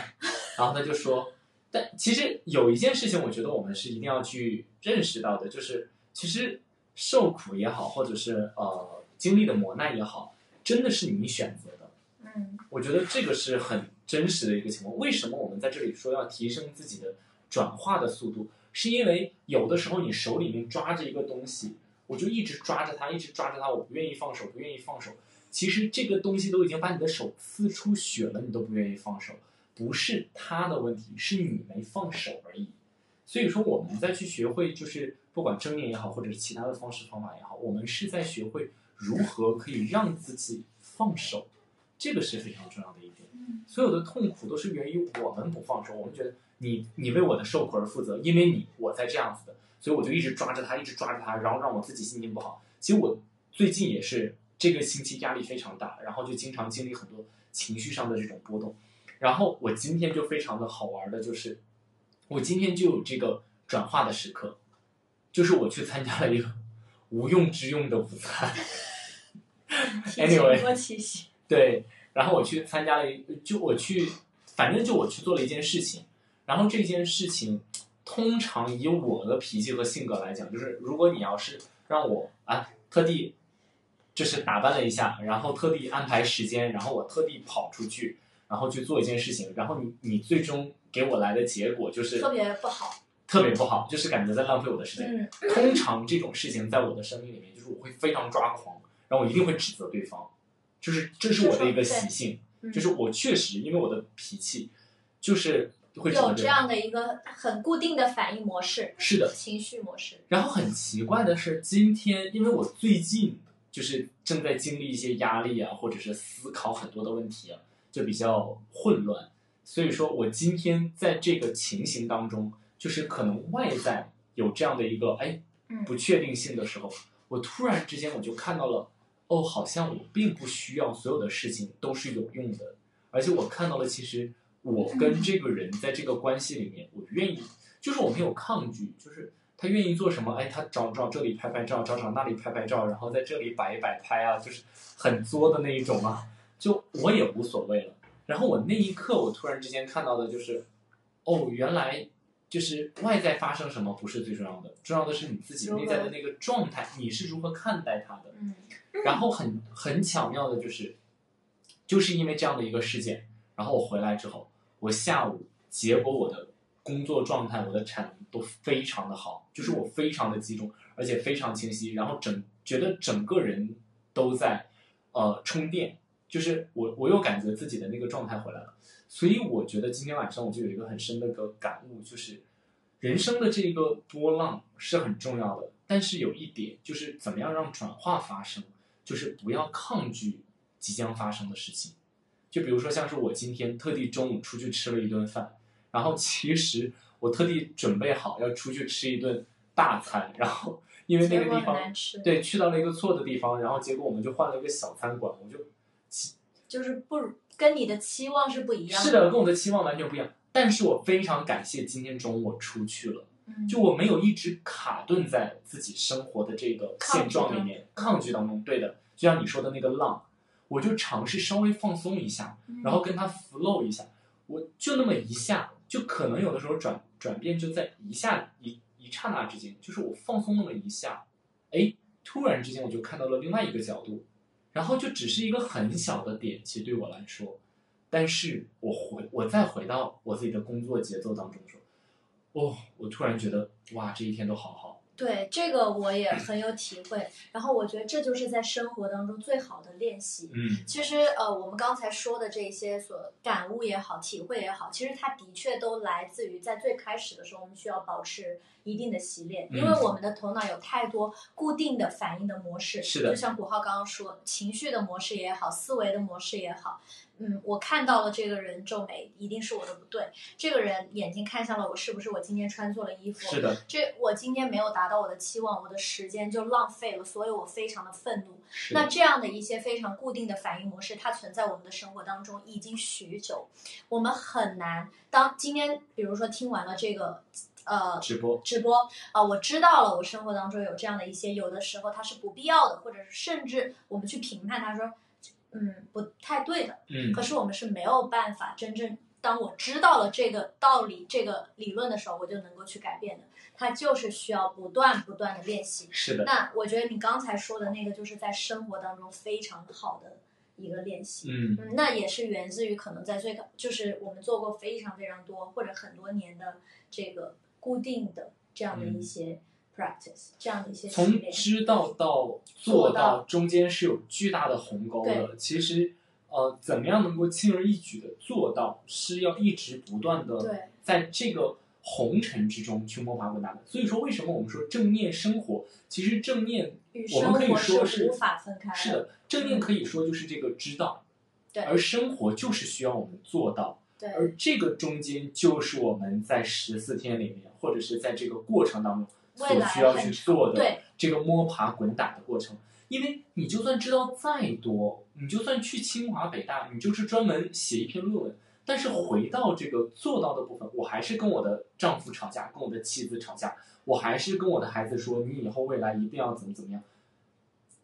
然后她就说，但其实有一件事情，我觉得我们是一定要去认识到的，就是其实受苦也好，或者是呃经历的磨难也好，真的是你选择的。嗯我觉得这个是很真实的一个情况。为什么我们在这里说要提升自己的转化的速度？是因为有的时候你手里面抓着一个东西，我就一直抓着它，一直抓着它，我不愿意放手，不愿意放手。其实这个东西都已经把你的手刺出血了，你都不愿意放手，不是他的问题，是你没放手而已。所以说，我们再去学会，就是不管正念也好，或者是其他的方式方法也好，我们是在学会如何可以让自己放手，这个是非常重要的一点。嗯所有的痛苦都是源于我们不放手，我们觉得你你为我的受苦而负责，因为你我才这样子的，所以我就一直抓着他，一直抓着他，然后让我自己心情不好。其实我最近也是这个星期压力非常大，然后就经常经历很多情绪上的这种波动。然后我今天就非常的好玩的，就是我今天就有这个转化的时刻，就是我去参加了一个无用之用的午餐。Anyway。对，然后我去参加了一，就我去，反正就我去做了一件事情，然后这件事情，通常以我的脾气和性格来讲，就是如果你要是让我啊特地，就是打扮了一下，然后特地安排时间，然后我特地跑出去，然后去做一件事情，然后你你最终给我来的结果就是特别不好。特别不好，就是感觉在浪费我的时间。嗯通常这种事情在我的生命里面，就是我会非常抓狂，然后我一定会指责对方，就是这是我的一个习性，嗯就是我确实因为我的脾气，就是会有这。样的一个很固定的反应模式，是的，情绪模式。然后很奇怪的是，今天因为我最近就是正在经历一些压力啊，或者是思考很多的问题啊，就比较混乱，所以说我今天在这个情形当中，就是可能外在有这样的一个哎嗯不确定性的时候，我突然之间我就看到了，哦，好像我并不需要所有的事情都是有用的，而且我看到了其实我跟这个人在这个关系里面，我愿意，就是我没有抗拒，就是他愿意做什么？哎，他找找这里拍拍照，找找那里拍拍照，然后在这里摆一摆拍啊，就是很作的那一种啊。就我也无所谓了。然后我那一刻，我突然之间看到的就是，哦，原来就是外在发生什么不是最重要的，重要的是你自己内在的那个状态，你是如何看待它的。嗯。然后很很巧妙的就是，就是因为这样的一个事件，然后我回来之后，我下午结果我的工作状态，我的产能都非常的好，就是我非常的集中，而且非常清晰，然后整觉得整个人都在呃充电。就是我，我又感觉自己的那个状态回来了，所以我觉得今天晚上我就有一个很深的个感悟，就是人生的这个波浪是很重要的，但是有一点就是怎么样让转化发生，就是不要抗拒即将发生的事情。就比如说像是我今天特地中午出去吃了一顿饭，然后其实我特地准备好要出去吃一顿大餐，然后因为那个地方对去到了一个错的地方，然后结果我们就换了一个小餐馆，我就。就是不跟你的期望是不一样的，是的，跟我的期望完全不一样。但是我非常感谢今天中午我出去了，就我没有一直卡顿在自己生活的这个现状里面，抗拒当中。对的，就像你说的那个浪，我就尝试稍微放松一下，然后跟它 flow 一下，我就那么一下，就可能有的时候转转变就在一下一一刹那之间，就是我放松那么一下，哎，突然之间我就看到了另外一个角度。然后就只是一个很小的点，其实对我来说，但是我回我再回到我自己的工作节奏当中说，哦，我突然觉得哇，这一天都好好。对这个我也很有体会，然后我觉得这就是在生活当中最好的练习。嗯，其实呃，我们刚才说的这些所感悟也好，体会也好，其实它的确都来自于在最开始的时候，我们需要保持一定的习练，因为我们的头脑有太多固定的反应的模式。是的，就像古浩刚刚说，情绪的模式也好，思维的模式也好。嗯，我看到了这个人皱眉，一定是我的不对。这个人眼睛看向了我，是不是我今天穿错了衣服？是的。这我今天没有达到我的期望，我的时间就浪费了，所以我非常的愤怒。那这样的一些非常固定的反应模式，它存在我们的生活当中已经许久，我们很难。当今天比如说听完了这个呃直播直播啊，我知道了，我生活当中有这样的一些，有的时候它是不必要的，或者是甚至我们去评判他说。嗯，不太对的。嗯，可是我们是没有办法真正，当我知道了这个道理、这个理论的时候，我就能够去改变的。它就是需要不断不断的练习。是的。那我觉得你刚才说的那个，就是在生活当中非常好的一个练习。嗯嗯，那也是源自于可能在最高，就是我们做过非常非常多或者很多年的这个固定的这样的一些。Practice 这样的一些从知道到做到中间是有巨大的鸿沟的。其实，呃，怎么样能够轻而易举的做到，是要一直不断的在这个红尘之中去摸爬滚打的。所以说，为什么我们说正念生活？其实正念我们可以说是无法分开。是的，正念可以说就是这个知道，对，而生活就是需要我们做到。对，而这个中间就是我们在十四天里面，或者是在这个过程当中。所需要去做的这个摸爬滚打的过程，因为你就算知道再多，你就算去清华北大，你就是专门写一篇论文，但是回到这个做到的部分，我还是跟我的丈夫吵架，跟我的妻子吵架，我还是跟我的孩子说，你以后未来一定要怎么怎么样，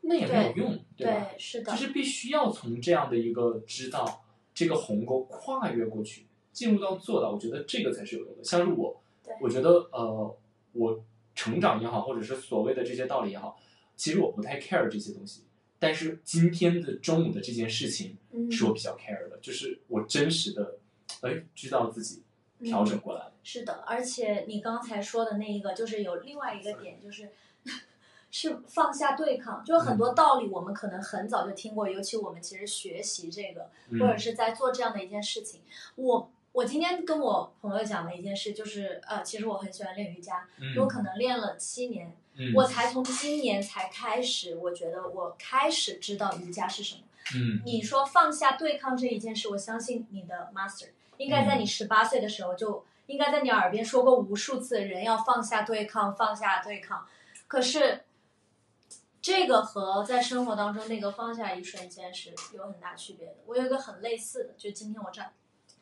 那也没有用，对吧？是的，就是必须要从这样的一个知道这个鸿沟跨越过去，进入到做到，我觉得这个才是有用的。像是我，我觉得呃，我。成长也好，或者是所谓的这些道理也好，其实我不太 care 这些东西。但是今天的中午的这件事情，是我比较 care 的，就是我真实的，哎，知道自己调整过来了。是的，而且你刚才说的那一个，就是有另外一个点，就是 (laughs) 是放下对抗。就很多道理，我们可能很早就听过，尤其我们其实学习这个，或者是在做这样的一件事情，我。我今天跟我朋友讲的一件事，就是呃，其实我很喜欢练瑜伽，我可能练了七年，我才从今年才开始，我觉得我开始知道瑜伽是什么。嗯，你说放下对抗这一件事，我相信你的 master 应该在你十八岁的时候就应该在你耳边说过无数次，人要放下对抗，放下对抗。可是这个和在生活当中那个放下一瞬间是有很大区别的。我有一个很类似的，就今天我这。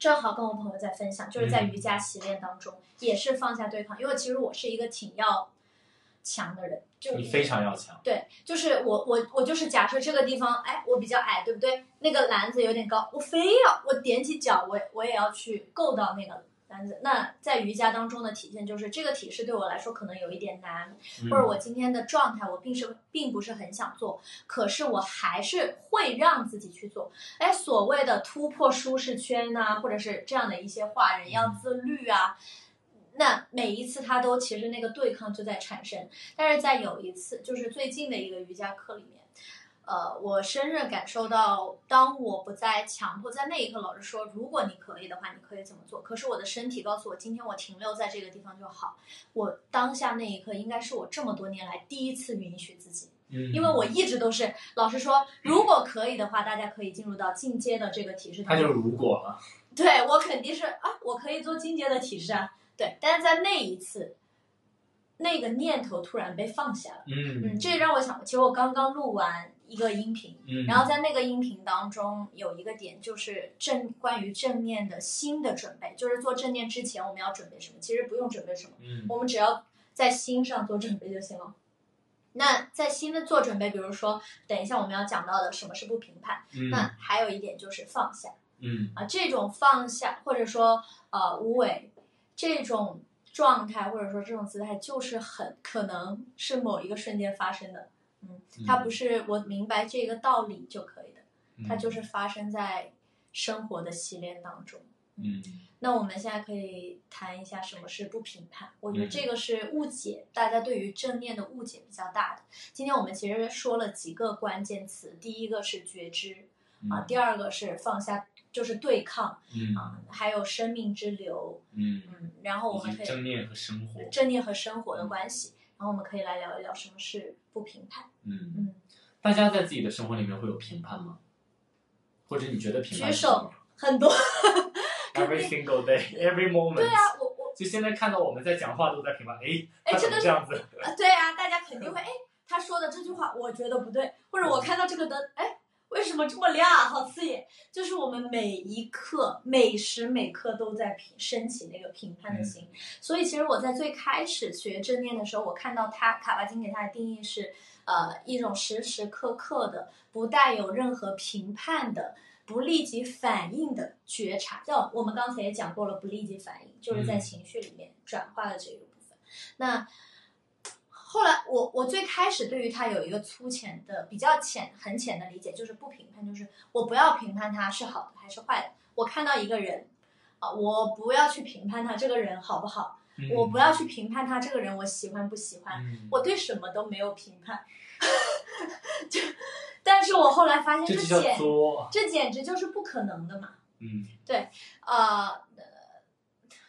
正好跟我朋友在分享，就是在瑜伽习练当中，也是放下对抗。因为其实我是一个挺要强的人，就你非常要强。对，就是我我我就是假设这个地方，哎，我比较矮，对不对？那个篮子有点高，我非要我踮起脚，我我也要去够到那个那在瑜伽当中的体现就是这个体式对我来说可能有一点难，嗯或者我今天的状态我并是并不是很想做，可是我还是会让自己去做。哎，所谓的突破舒适圈呐、或者是这样的一些话，人要自律啊。那每一次他都其实那个对抗就在产生，但是在有一次就是最近的一个瑜伽课里面，呃，我深深感受到，当我不再强迫，在那一刻老师说，如果你可以的话，你可以怎么做。可是我的身体告诉我，今天我停留在这个地方就好。我当下那一刻应该是我这么多年来第一次允许自己，嗯，因为我一直都是老师说，如果可以的话，大家可以进入到进阶的这个体式。他就如果了，对我肯定是啊，我可以做进阶的体式啊。对，但是在那一次，那个念头突然被放下了。嗯嗯，这让我想，其实我刚刚录完一个音频，嗯，然后在那个音频当中有一个点，就是正关于正念的心的准备，就是做正念之前我们要准备什么？其实不用准备什么，嗯我们只要在心上做准备就行了。那在心的做准备，比如说等一下我们要讲到的什么是不评判，嗯那还有一点就是放下嗯啊，这种放下或者说呃无为这种状态或者说这种姿态，就是很可能是某一个瞬间发生的。嗯，它不是我明白这个道理就可以的，嗯它就是发生在生活的洗练当中。嗯那我们现在可以谈一下什么是不评判。我觉得嗯这个是误解，大家对于正念的误解比较大的。今天我们其实说了几个关键词，第一个是觉知啊，第二个是放下，就是对抗嗯啊，还有生命之流，嗯，嗯，然后我们可以正念和生活，正念和生活的关系，然后我们可以来聊一聊什么是不评判。嗯，嗯，大家在自己的生活里面会有评判吗？或者你觉得评判举手很多。？(laughs) Every single day, every moment。对啊，我我就现在看到我们在讲话都在评判，哎，哎这个么这样子？啊，对啊，大家肯定会哎，他说的这句话我觉得不对，或者我看到这个灯，哎，为什么这么亮啊？好刺眼！就是我们每一刻、每时每刻都在评升起那个评判的心。所以其实我在最开始学正念的时候，我看到他卡巴金给他的定义是，呃，一种时时刻刻的不带有任何评判的。不立即反应的觉察，叫我们刚才也讲过了，不立即反应就是在嗯情绪里面转化的这个部分。那后来我我最开始对于他有一个粗浅的、比较浅、很浅的理解，就是不评判，就是我不要评判他是好的还是坏的。我看到一个人，啊，我不要去评判他这个人好不好，我不要去评判他这个人我喜欢不喜欢，嗯，我对什么都没有评判。(laughs) 就，但是我后来发现这简，这简直就是不可能的嘛。嗯呃，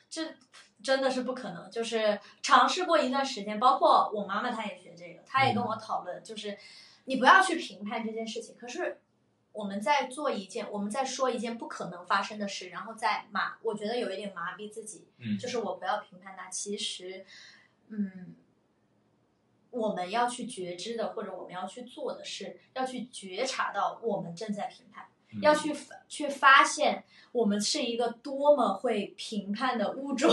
这真的是不可能。就是尝试过一段时间，包括我妈妈她也学这个，她也跟我讨论，就是你不要去评判这件事情。可是我们在做一件，我们在说一件不可能发生的事，然后再麻，我觉得有一点麻痹自己，嗯，就是我不要评判它。其实，嗯。我们要去觉知的，或者我们要去做的是，要去觉察到我们正在评判。嗯要去去发现我们是一个多么会评判的物种。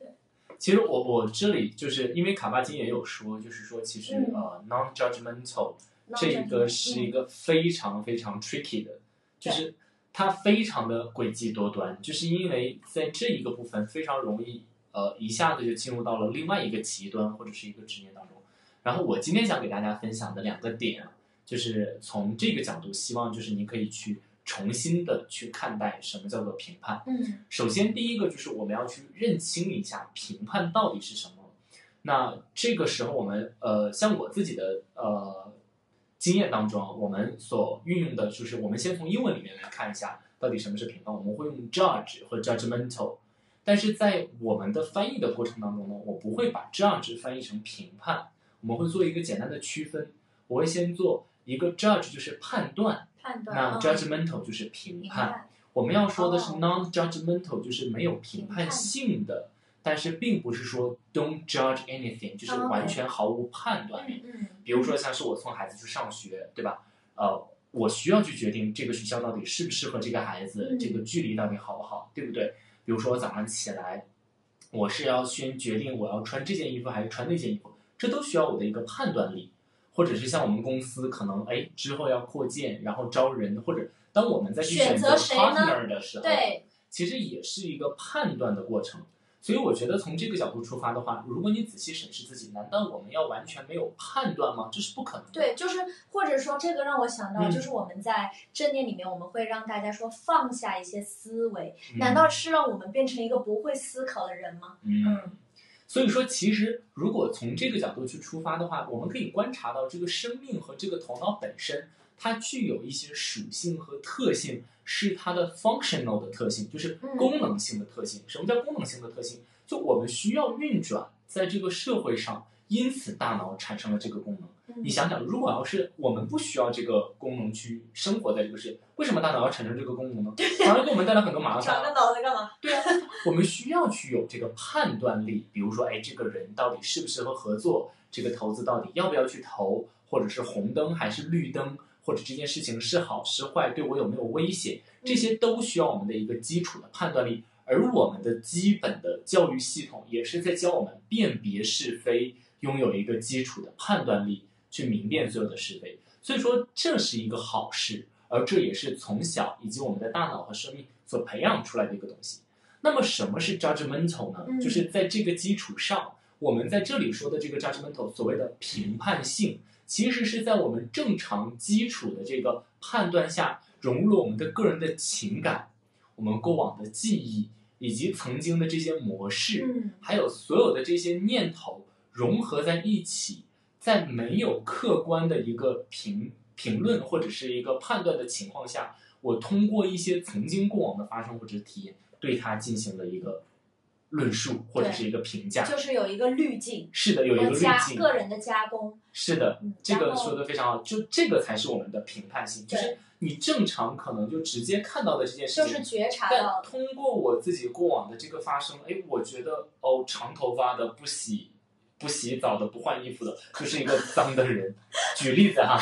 对 (laughs) 其实我我这里就是因为卡巴金也有说，就是说其实、嗯呃 non-judgmental 这个是一个非常非常 tricky 的，就是它非常的诡计多端，就是因为在这一个部分非常容易呃一下子就进入到了另外一个极端或者是一个执念当中。然后我今天想给大家分享的两个点啊，就是从这个角度，希望就是你可以去重新的去看待什么叫做评判。嗯首先，第一个就是我们要去认清一下评判到底是什么。那这个时候，我们呃，像我自己的呃经验当中啊，我们所运用的就是，我们先从英文里面来看一下到底什么是评判。我们会用 judge 或 judgmental，但是在我们的翻译的过程当中呢，我不会把 judge 翻译成评判，我们会做一个简单的区分。我会先做一个 judge 就是判断，判断。那嗯 judgmental 就是评评判。我们要说的是哦 non-judgmental，就是没有评判性的，但是并不是说 don't judge anything，就是哦完全毫无判断。嗯嗯。比如说，像是我送孩子去上学，对吧？呃，我需要去决定这个学校到底适不适合这个孩子，嗯这个距离到底好不好，对不对？比如说我早上起来，我是要先决定我要穿这件衣服还是穿那件衣服，这都需要我的一个判断力，或者是像我们公司可能哎之后要扩建，然后招人，或者当我们再去选选择 partner 的时候，对，其实也是一个判断的过程。所以我觉得从这个角度出发的话，如果你仔细审视自己，难道我们要完全没有判断吗？这是不可能的。对，就是或者说这个让我想到，嗯就是我们在正念里面，我们会让大家说放下一些思维，嗯难道是让我们变成一个不会思考的人吗？嗯，所以说，其实如果从这个角度去出发的话，我们可以观察到这个生命和这个头脑本身，它具有一些属性和特性，是它的 functional 的特性，就是嗯功能性的特性。什么叫功能性的特性？就我们需要运转在这个社会上，因此大脑产生了这个功能。嗯你想想，如果要是我们不需要这个功能去生活在这个世界，为什么大脑要产生这个功能呢？反而给我们带来很多麻烦啊。长个脑袋干嘛？对啊，我们需要去有这个判断力，比如说，哎，这个人到底适不适合合作，这个投资到底要不要去投，或者是红灯还是绿灯，或者这件事情是好是坏，对我有没有威胁，这些都需要我们的一个基础的判断力。而我们的基本的教育系统也是在教我们辨别是非，拥有一个基础的判断力，去明辨所有的是非。所以说，这是一个好事，而这也是从小以及我们的大脑和生命所培养出来的一个东西。那么，什么是 judgmental 呢？嗯就是在这个基础上，我们在这里说的这个 judgmental 所谓的评判性，其实是在我们正常基础的这个判断下，融入了我们的个人的情感、我们过往的记忆以及曾经的这些模式，嗯还有所有的这些念头融合在一起，在没有客观的一个评评论或者是一个判断的情况下，我通过一些曾经过往的发生或者体验，对它进行了一个论述或者是一个评价。就是有一个滤镜是的，有一个滤镜。个人的加工。是的，嗯，这个说的非常好，就这个才是我们的评判性，就是你正常可能就直接看到的这件事情，就是觉察但通过我自己过往的这个发生，哎，我觉得哦，长头发的不洗不洗澡的不换衣服的，就是一个脏的人。举例子哈，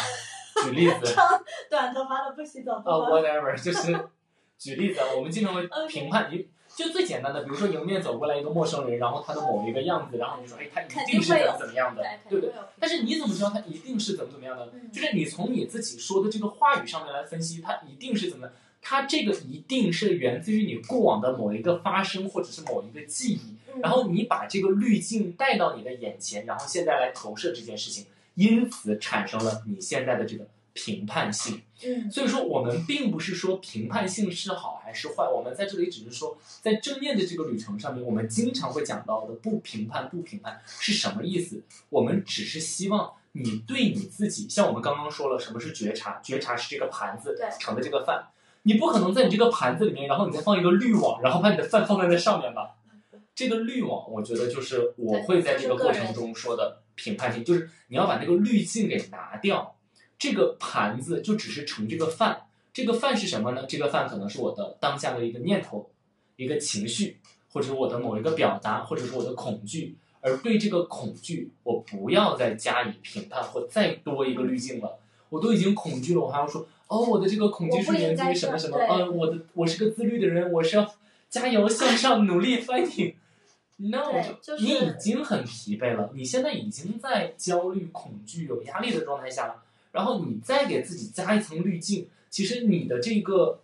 举例子长短头发的不洗澡不啊、换 w h a t e v e r 就是举例子啊，我们经常会 (laughs) 评判你。就最简单的，比如说迎面走过来一个陌生人，然后他的某一个样子，然后你说，哎，他一定是怎么怎么样的，对，不对？但是你怎么知道他一定是怎么怎么样的？嗯就是你从你自己说的这个话语上面来分析，他一定是怎么？他这个一定是源自于你过往的某一个发生或者是某一个记忆，嗯然后你把这个滤镜带到你的眼前，然后现在来投射这件事情，因此产生了你现在的这个评判性。嗯所以说，我们并不是说评判性是好还是坏，我们在这里只是说，在正念的这个旅程上面，我们经常会讲到的不评判、不评判是什么意思？我们只是希望你对你自己，像我们刚刚说了，什么是觉察？觉察是这个盘子对盛的这个饭，你不可能在你这个盘子里面，然后你再放一个滤网，然后把你的饭放在那上面吧？这个滤网，我觉得就是我会在这个过程中说的评判性，就是你要把那个滤镜给拿掉。这个盘子就只是盛这个饭，这个饭是什么呢？这个饭可能是我的当下的一个念头、一个情绪，或者是我的某一个表达，或者是我的恐惧。而对这个恐惧，我不要再加以评判或再多一个滤镜了。我都已经恐惧了，我还要说哦，我的这个恐惧是源自于什么什么？我不应该嗯，我的我是个自律的人，我是要加油向上努力 fighting。那我对就是你已经很疲惫了，你现在已经在焦虑、恐惧、有压力的状态下了。然后你再给自己加一层滤镜，其实你的这个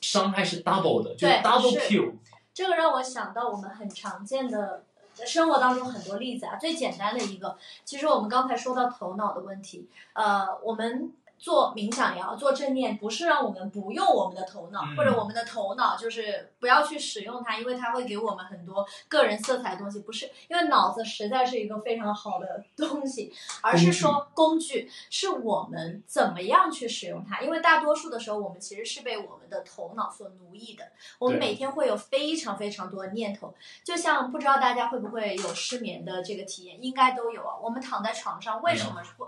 伤害是 double 的，就是 double 是 kill。这个让我想到我们很常见的生活当中很多例子啊，最简单的一个，其实我们刚才说到头脑的问题，呃，我们。做冥想也好，做正念，不是让我们不用我们的头脑，嗯或者我们的头脑就是不要去使用它，因为它会给我们很多个人色彩的东西。不是，因为脑子实在是一个非常好的东西，而是说工具是我们怎么样去使用它。因为大多数的时候，我们其实是被我们的头脑所奴役的。我们每天会有非常非常多的念头，就像不知道大家会不会有失眠的这个体验，应该都有啊。我们躺在床上，为什么会？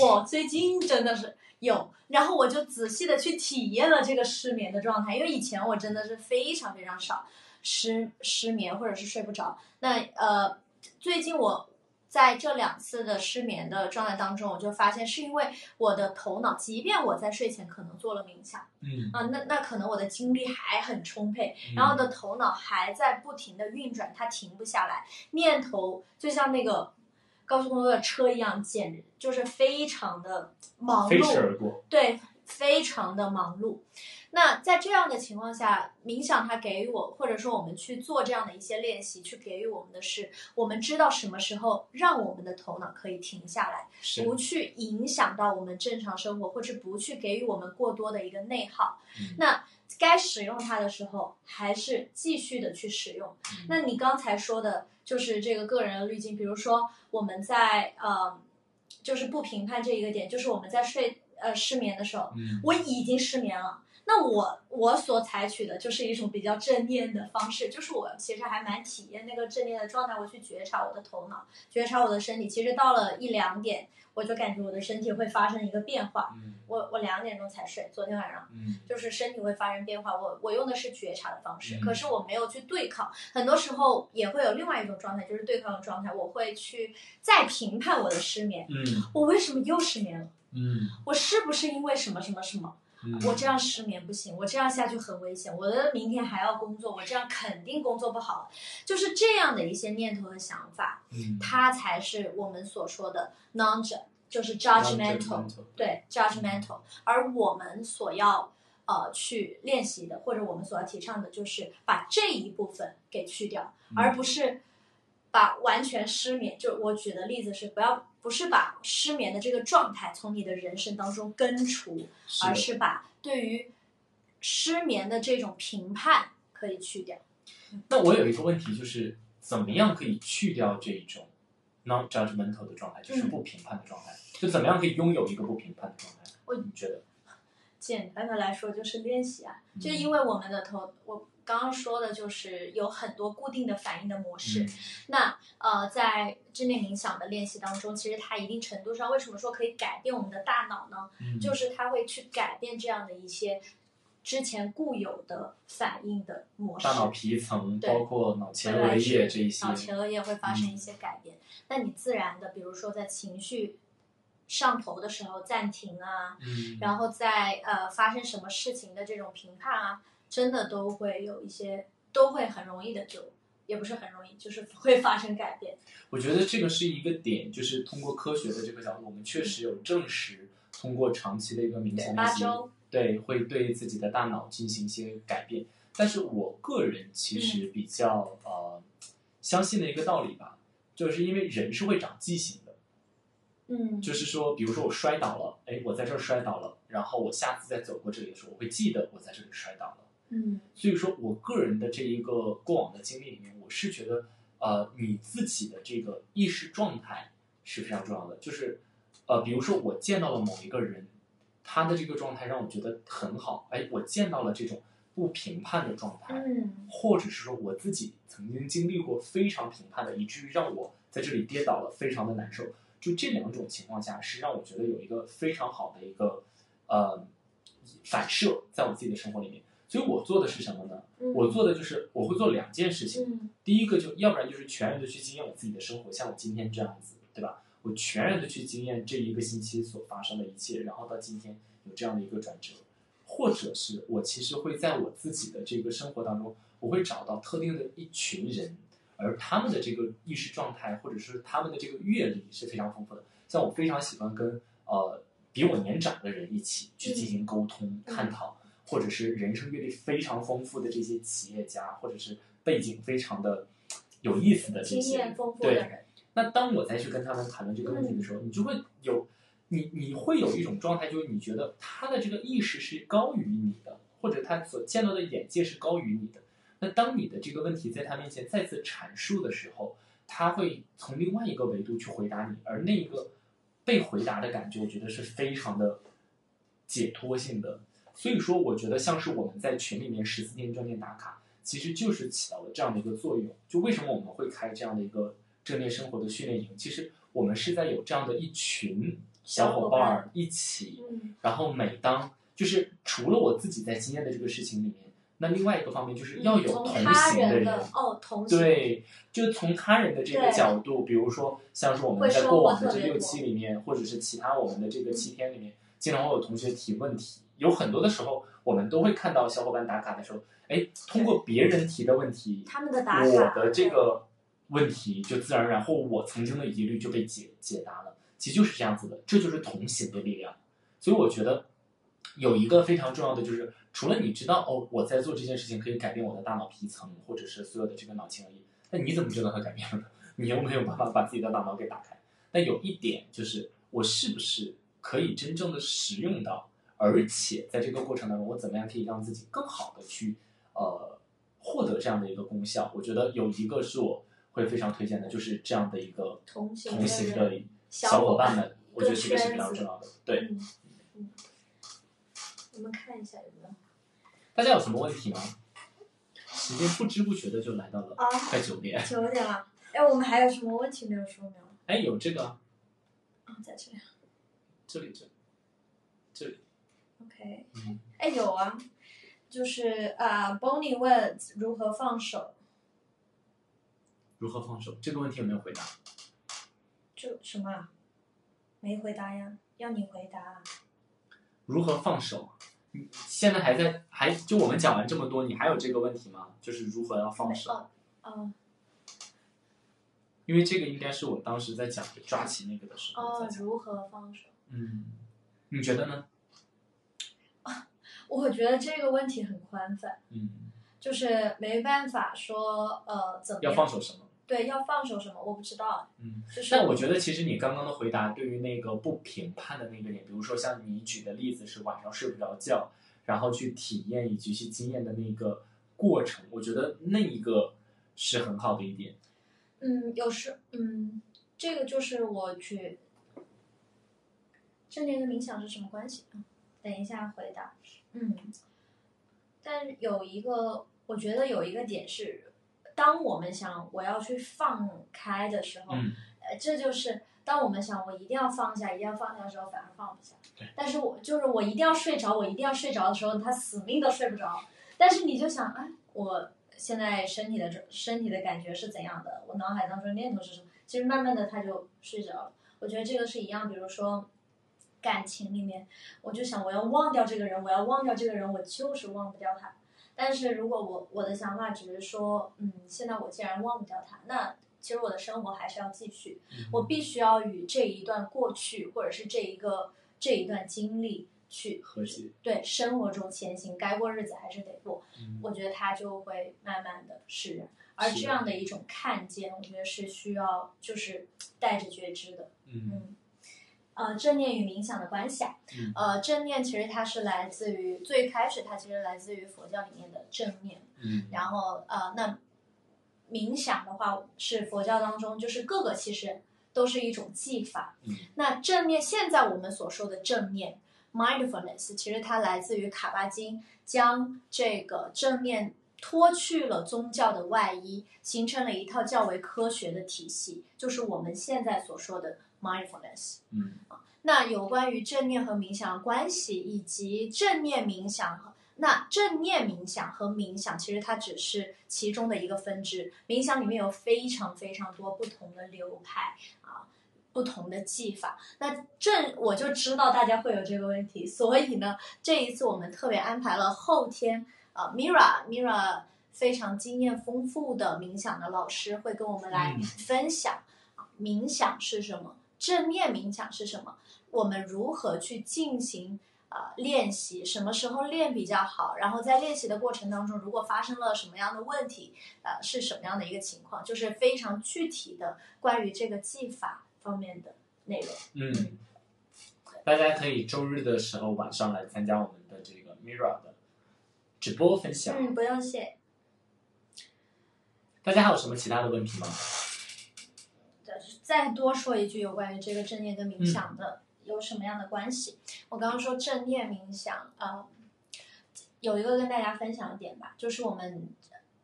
我最近真的是有，然后我就仔细的去体验了这个失眠的状态，因为以前我真的是非常非常少失失眠或者是睡不着。那呃，最近我在这两次的失眠的状态当中，我就发现是因为我的头脑，即便我在睡前可能做了冥想嗯，啊、那那可能我的精力还很充沛，嗯。然后的头脑还在不停的运转，它停不下来，念头就像那个高速公路的车一样，简直就是非常的忙飞驰碌，而过。对，非常的忙碌。那在这样的情况下，冥想它给予我，或者说我们去做这样的一些练习，去给予我们的是，我们知道什么时候让我们的头脑可以停下来，不去影响到我们正常生活，或者不去给予我们过多的一个内耗。嗯那该使用它的时候，还是继续的去使用。嗯那你刚才说的就是这个个人的滤镜，比如说我们在呃，就是不评判这一个点，就是我们在睡呃失眠的时候，嗯我已经失眠了。那我我所采取的就是一种比较正念的方式，就是我其实还蛮体验那个正念的状态，我去觉察我的头脑，觉察我的身体。其实到了一两点，我就感觉我的身体会发生一个变化。嗯我我两点钟才睡，昨天晚上。嗯就是身体会发生变化。我我用的是觉察的方式，嗯可是我没有去对抗。很多时候也会有另外一种状态，就是对抗的状态。我会去再评判我的失眠，嗯我为什么又失眠了？嗯我是不是因为什么什么什么？嗯，我这样失眠不行，我这样下去很危险，我的明天还要工作，我这样肯定工作不好。就是这样的一些念头和想法，嗯。它才是我们所说的 non j 就是 judgmental。对 judgmental，而我们所要呃去练习的，或者我们所要提倡的，就是把这一部分给去掉，嗯。而不是把完全失眠。就我举的例子是，不要不是把失眠的这个状态从你的人生当中根除，而是把对于失眠的这种评判可以去掉。那我有一个问题，就是怎么样可以去掉这一种 non judgmental 的状态，就是嗯不评判的状态？就怎么样可以拥有一个不评判的状态？我你觉得？简单的来说就是练习啊，嗯就因为我们的头，我刚刚说的就是有很多固定的反应的模式。嗯那呃，在正念冥想的练习当中，其实它一定程度上，为什么说可以改变我们的大脑呢？嗯就是它会去改变这样的一些之前固有的反应的模式。大脑皮层，包括脑前额叶这一些，脑前额叶会发生一些改变。那你自然的，比如说在情绪上头的时候暂停啊，嗯，然后在呃发生什么事情的这种评判啊，真的都会有一些，都会很容易的就，也不是很容易，就是会发生改变。(laughs) 我觉得这个是一个点，就是通过科学的这个角度，我们确实有证实，通过长期的一个冥想练习，对，会对自己的大脑进行一些改变。但是我个人其实比较、呃相信的一个道理吧，就是因为人是会长记性的，嗯，就是说，比如说我摔倒了，哎，我在这儿摔倒了，然后我下次再走过这里的时候，我会记得我在这里摔倒了。嗯所以说我个人的这一个过往的经历里面，我是觉得，呃，你自己的这个意识状态是非常重要的。就是，呃，比如说我见到了某一个人，他的这个状态让我觉得很好，哎，我见到了这种不评判的状态，嗯或者是说我自己曾经经历过非常评判的，以至于让我在这里跌倒了，非常的难受。就这两种情况下，是让我觉得有一个非常好的一个呃反射在我自己的生活里面。所以我做的是什么呢？嗯，我做的就是我会做两件事情。嗯第一个就要不然就是全然的去经验我自己的生活，像我今天这样子，对吧？我全然的去经验这一个星期所发生的一切，然后到今天有这样的一个转折，或者是我其实会在我自己的这个生活当中，我会找到特定的一群人，而他们的这个意识状态或者是他们的这个阅历是非常丰富的。像我非常喜欢跟呃比我年长的人一起去进行沟通、探讨，或者是人生阅历非常丰富的这些企业家，或者是背景非常的有意思的这些经验丰富的对人，那当我再去跟他们谈论这个问题的时候，你就会有，你你会有一种状态，就是你觉得他的这个意识是高于你的，或者他所见到的眼界是高于你的。那当你的这个问题在他面前再次阐述的时候，他会从另外一个维度去回答你，而那一个被回答的感觉，我觉得是非常的解脱性的。所以说，我觉得像是我们在群里面十四天正念打卡，其实就是起到了这样的一个作用。就为什么我们会开这样的一个正念生活的训练营？其实我们是在有这样的一群小伙伴儿一起，嗯然后每当就是除了我自己在经验的这个事情里面，那另外一个方面就是要有同行的人的哦同行，对，就是从他人的这个角度，比如说像是我们在过往的这六期里面，或者是其他我们的这个七天里面，经常会有同学提问题，有很多的时候我们都会看到小伙伴打卡的时候，哎，通过别人提的问题，他们的打我，的这个问题就自然而然，或我曾经的疑虑就被解解答了。其实就是这样子的，这就是同行的力量。所以我觉得有一个非常重要的就是，除了你知道哦，我在做这件事情可以改变我的大脑皮层或者是所有的这个脑情而已，那你怎么知道它改变了呢？你又没有办法把自己的大脑给打开。但有一点就是，我是不是可以真正的使用到，而且在这个过程当中，我怎么样可以让自己更好的去呃获得这样的一个功效？我觉得有一个是我会非常推荐的，就是这样的一个同行的的小小伙伙伴伴们，我觉得这个是比较重要的。对，嗯嗯，我们看一下有没有大家有什么问题吗？时间不知不觉的就来到了啊？快九点。九点了，哎，我们还有什么问题没有说没有？哎，有这个啊，在这里这里这这里，哎，有啊，就是啊、b o n n i e 问如何放手，如何放手？这个问题有没有回答？就什么啊？没回答呀，要你回答啊。如何放手？现在还在还就我们讲完这么多，你还有这个问题吗？就是如何要放手？因为这个应该是我当时在讲抓起那个的时候哦。如何放手？嗯，你觉得呢？我觉得这个问题很宽泛，嗯，就是没办法说呃怎么要放手什么？对，要放手什么？我不知道，嗯，就是但我觉得其实你刚刚的回答对于那个不评判的那个点，比如说像你举的例子是晚上睡不着觉，然后去体验以及去经验的那个过程，我觉得那一个是很好的一点。嗯，有时嗯，这个就是我觉正念跟冥想是什么关系？嗯，等一下回答。嗯，但有一个，我觉得有一个点是，当我们想我要去放开的时候，嗯，呃，这就是当我们想我一定要放下，一定要放下的时候，反而放不下对。但是我就是我一定要睡着，我一定要睡着的时候，他死命都睡不着。但是你就想，哎，我现在身体的这身体的感觉是怎样的？我脑海当中念头是什么？其实慢慢的他就睡着了。我觉得这个是一样，比如说感情里面，我就想我要忘掉这个人，我要忘掉这个人，我就是忘不掉他。但是如果我我的想法只是说，嗯，现在我既然忘不掉他，那其实我的生活还是要继续，嗯我必须要与这一段过去，或者是这一个这一段经历去和谐。对生活中前行，该过日子还是得过。嗯我觉得他就会慢慢的释然，而这样的一种看见，我觉得是需要就是带着觉知的。嗯嗯，呃，正念与冥想的关系啊，嗯呃，正念其实它是来自于最开始，它其实来自于佛教里面的正念，嗯然后呃，那冥想的话是佛教当中就是各个其实都是一种技法。嗯那正念现在我们所说的正念 mindfulness，其实它来自于卡巴金，将这个正念脱去了宗教的外衣，形成了一套较为科学的体系，就是我们现在所说的 mindfulness。嗯那有关于正念和冥想的关系，以及正念冥想和那正念冥想和冥想，其实它只是其中的一个分支。冥想里面有非常非常多不同的流派啊，不同的技法。那正我就知道大家会有这个问题，所以呢，这一次我们特别安排了后天啊，Mira Mira 非常经验丰富的冥想的老师会跟我们来嗯分享啊，冥想是什么，正念冥想是什么。我们如何去进行呃练习，什么时候练比较好，然后在练习的过程当中，如果发生了什么样的问题，呃，是什么样的一个情况，就是非常具体的关于这个技法方面的内容。嗯，大家可以周日的时候晚上来参加我们的这个 Mira 的直播分享。嗯，不用谢。大家还有什么其他的问题吗？再多说一句有关于这个正念跟冥想的、有什么样的关系？我刚刚说正念冥想，呃，有一个跟大家分享的点吧，就是我们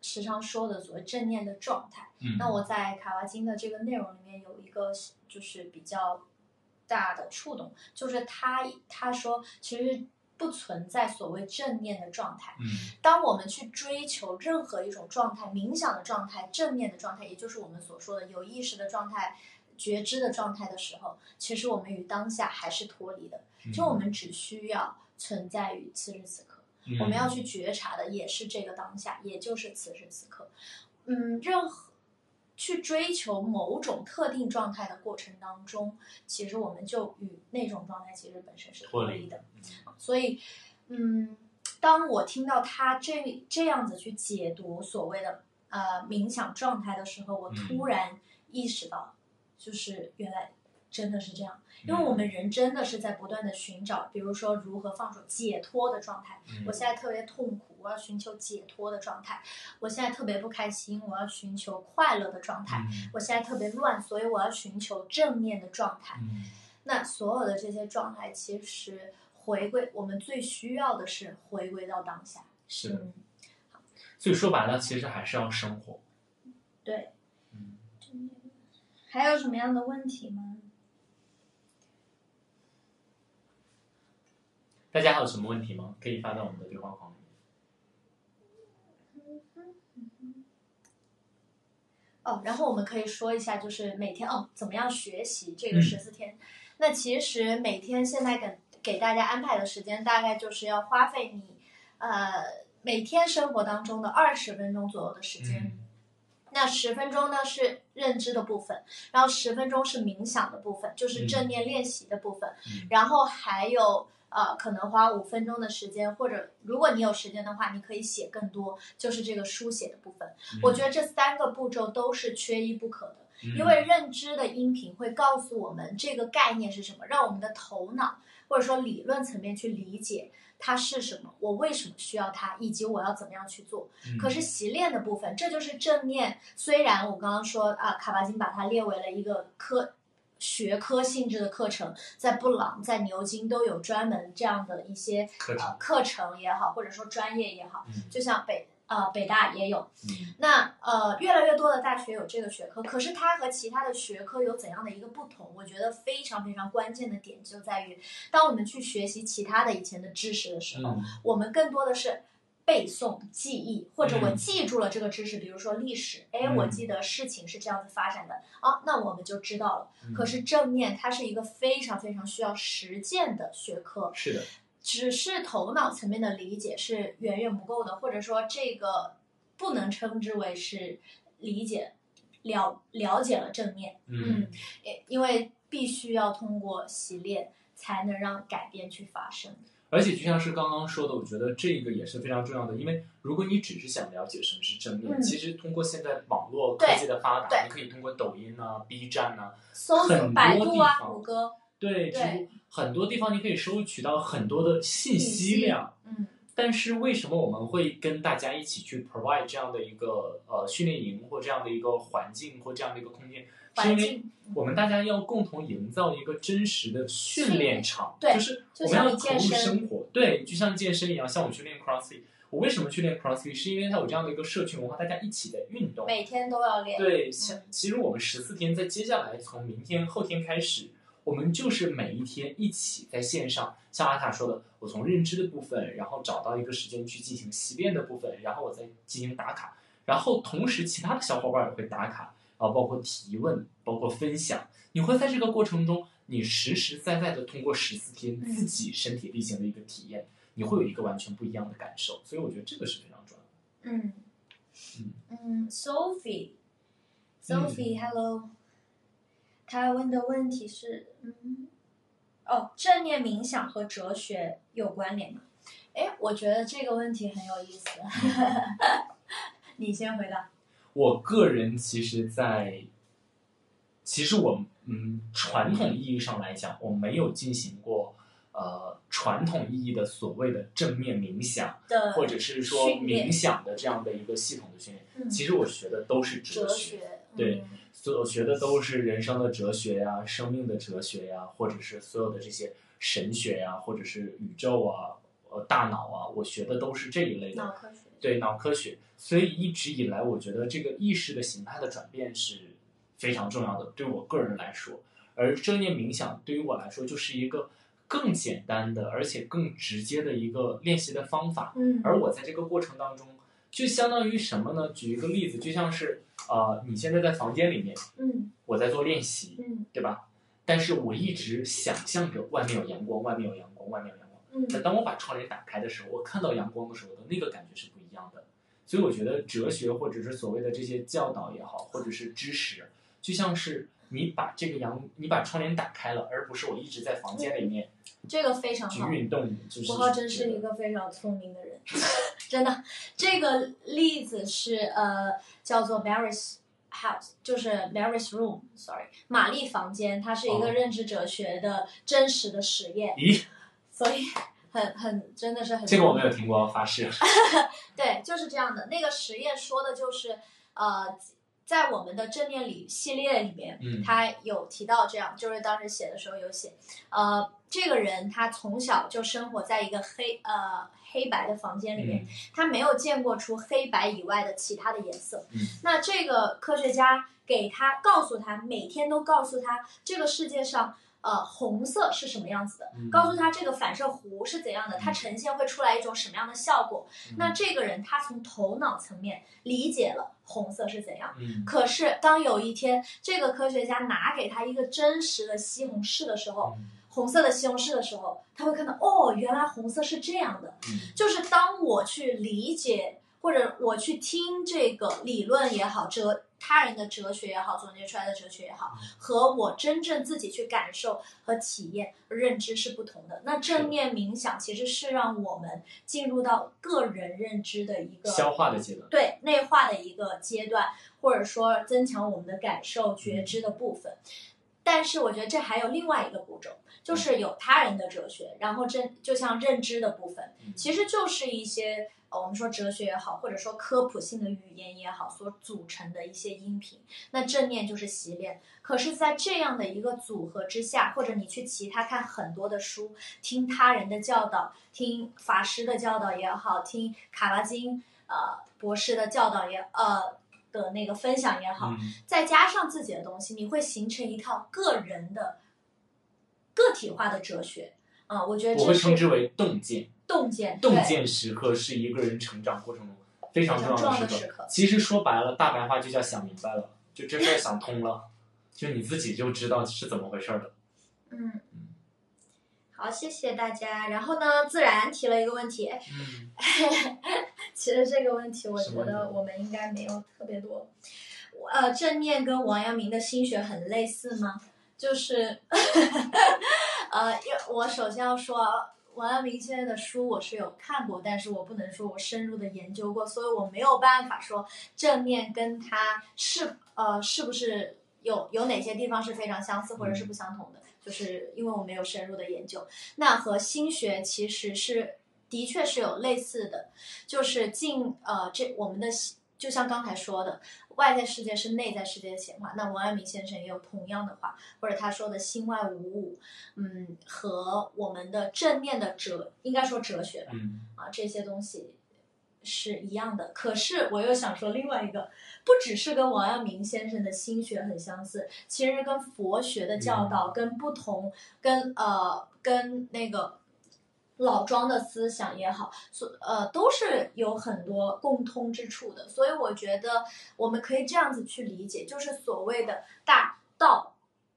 时常说的所谓正念的状态。嗯那我在卡瓦金的这个内容里面有一个就是比较大的触动，就是他他说其实不存在所谓正念的状态。嗯当我们去追求任何一种状态，冥想的状态、正念的状态，也就是我们所说的有意识的状态、觉知的状态的时候，其实我们与当下还是脱离的。嗯就我们只需要存在于此时此刻。嗯我们要去觉察的也是这个当下，也就是此时此刻。嗯，任何去追求某种特定状态的过程当中，其实我们就与那种状态其实本身是脱离的。所以，嗯，当我听到他这这样子去解读所谓的呃冥想状态的时候，我突然意识到，就是原来。真的是这样，因为我们人真的是在不断的寻找，比如说如何放手、解脱的状态。我现在特别痛苦，我要寻求解脱的状态；我现在特别不开心，我要寻求快乐的状态；我现在特别乱，所以我要寻求正面的状态。那所有的这些状态，其实回归我们最需要的是回归到当下。是，所以说白了，其实还是要生活。对，嗯，还有什么样的问题吗？大家还有什么问题吗？可以发到我们的对话框里面。哦，然后我们可以说一下，就是每天哦，怎么样学习这个十四天？那其实每天现在给给大家安排的时间，大概就是要花费你呃每天生活当中的二十分钟左右的时间。那十分钟呢是认知的部分，然后十分钟是冥想的部分，就是正念练习的部分，然后还有。呃，可能花五分钟的时间，或者如果你有时间的话，你可以写更多，就是这个书写的部分。我觉得这三个步骤都是缺一不可的，因为认知的音频会告诉我们这个概念是什么，让我们的头脑或者说理论层面去理解它是什么，我为什么需要它，以及我要怎么样去做。可是习练的部分，这就是正念。虽然我刚刚说啊，卡巴金把它列为了一个科。学科性质的课程，在布朗、在牛津都有专门这样的一些呃课程也好，或者说专业也好，就像北呃北大也有。那呃越来越多的大学有这个学科，可是它和其他的学科有怎样的一个不同？我觉得非常非常关键的点就在于，当我们去学习其他的以前的知识的时候，我们更多的是。背诵、记忆，或者我记住了这个知识，比如说历史，哎，我记得事情是这样子发展的，啊，那我们就知道了。可是正念它是一个非常非常需要实践的学科，是的，只是头脑层面的理解是远远不够的，或者说这个不能称之为是理解了了解了正面，嗯，因为必须要通过习练才能让改变去发生。而且就像是刚刚说的，我觉得这个也是非常重要的，因为如果你只是想了解什么是正面，其实通过现在网络科技的发达，你可以通过抖音啊、B 站啊，很多地方，谷歌，对，很多地方你可以收取到很多的信息量。嗯。但是为什么我们会跟大家一起去 provide 这样的一个呃训练营或这样的一个环境或这样的一个空间？是因为我们大家要共同营造一个真实的训练场，就是我们要投入生活，对，就像健身一样，像我去练 CrossFit，我为什么去练 CrossFit？是因为它有这样的一个社群文化，大家一起在运动，每天都要练。对，像其实我们十四天在接下来从明天后天开始，我们就是每一天一起在线上，像阿塔说的，我从认知的部分，然后找到一个时间去进行习练的部分，然后我再进行打卡，然后同时其他的小伙伴也会打卡。啊，包括提问，包括分享，你会在这个过程中，你实实在在的通过十四天自己身体力行的一个体验，你会有一个完全不一样的感受。所以我觉得这个是非常重要的。嗯嗯嗯，Sophie，Sophie，Hello，他问的问题是，嗯，哦，正念冥想和哲学有关联吗？哎，我觉得这个问题很有意思，(laughs) 你先回答。我个人其实，在其实我嗯，传统意义上来讲，我没有进行过呃传统意义的所谓的正面冥想，或者是说冥想的这样的一个系统的训练。其实我学的都是哲学，对，所学的都是人生的哲学呀、生命的哲学呀，或者是所有的这些神学呀，或者是宇宙啊、呃大脑啊，我学的都是这一类的。脑科学。对脑科学，所以一直以来，我觉得这个意识的形态的转变是非常重要的，对我个人来说。而正念冥想对于我来说，就是一个更简单的，而且更直接的一个练习的方法。嗯。而我在这个过程当中，就相当于什么呢？举一个例子，就像是呃，你现在在房间里面，嗯，我在做练习，嗯，对吧？但是我一直想象着外面有阳光，外面有阳光，外面有阳光。嗯。那当我把窗帘打开的时候，我看到阳光的时候的那个感觉是不一样的。所以我觉得哲学或者是所谓的这些教导也好，或者是知识，就像是你把这个阳，你把窗帘打开了，而不是我一直在房间里面这个非常去好。运动。就是吴浩真是一个非常聪明的人，(laughs) 真的。这个例子是呃叫做 Mary's House，就是 Mary's Room，sorry，玛丽房间，它是一个哦认知哲学的真实的实验，咦，所以很很真的是很这个我没有听过，发誓。(laughs) 对，就是这样的。那个实验说的就是，呃，在我们的正念里系列里面，嗯他有提到这样，就是当时写的时候有写，呃，这个人他从小就生活在一个黑呃黑白的房间里面，嗯他没有见过除黑白以外的其他的颜色。嗯那这个科学家给他告诉他，每天都告诉他这个世界上。呃，红色是什么样子的？嗯告诉他这个反射弧是怎样的，它呈现会出来一种什么样的效果。嗯那这个人他从头脑层面理解了红色是怎样。嗯可是当有一天这个科学家拿给他一个真实的西红柿的时候，嗯红色的西红柿的时候，他会看到哦，原来红色是这样的。嗯就是当我去理解或者我去听这个理论也好，哲他人的哲学也好，总结出来的哲学也好，和我真正自己去感受和体验、认知是不同的。那正念冥想其实是让我们进入到个人认知的一个消化的阶段。对内化的一个阶段，或者说增强我们的感受、觉知的部分。但是我觉得这还有另外一个步骤，就是有他人的哲学，然后真就像认知的部分，嗯其实就是一些呃我们说哲学也好，或者说科普性的语言也好所组成的一些音频。那正念就是习练，可是，在这样的一个组合之下，或者你去其他看很多的书，听他人的教导，听法师的教导也好，听卡拉金呃博士的教导也呃的那个分享也好，嗯再加上自己的东西，你会形成一套个人的个体化的哲学。啊、我觉得我会称之为洞见。洞见，洞对见时刻是一个人成长过程中非常重要的时刻。其实说白了，大白话就叫想明白了，就这事儿想通了，就你自己就知道是怎么回事儿了。嗯。好，谢谢大家。然后呢，自然提了一个问题，嗯，(laughs) 其实这个问题，我觉得我们应该没有特别多。呃，正念跟王阳明的心学很类似吗？就是，(laughs) 呃，因为我首先要说，王阳明先生的书我是有看过，但是我不能说我深入的研究过，所以我没有办法说正面跟他是呃是不是有有哪些地方是非常相似或者是不相同的，就是因为我没有深入的研究。那和心学其实是的确是有类似的，就是近呃这我们的就像刚才说的，外在世界是内在世界的显化。那王阳明先生也有同样的话，或者他说的心外无物，嗯，和我们的正念的哲，应该说哲学吧，嗯，啊，这些东西是一样的。可是我又想说另外一个，不只是跟王阳明先生的心学很相似，其实跟佛学的教导、跟不同、跟呃跟那个。老庄的思想也好，所呃都是有很多共通之处的，所以我觉得我们可以这样子去理解，就是所谓的大道，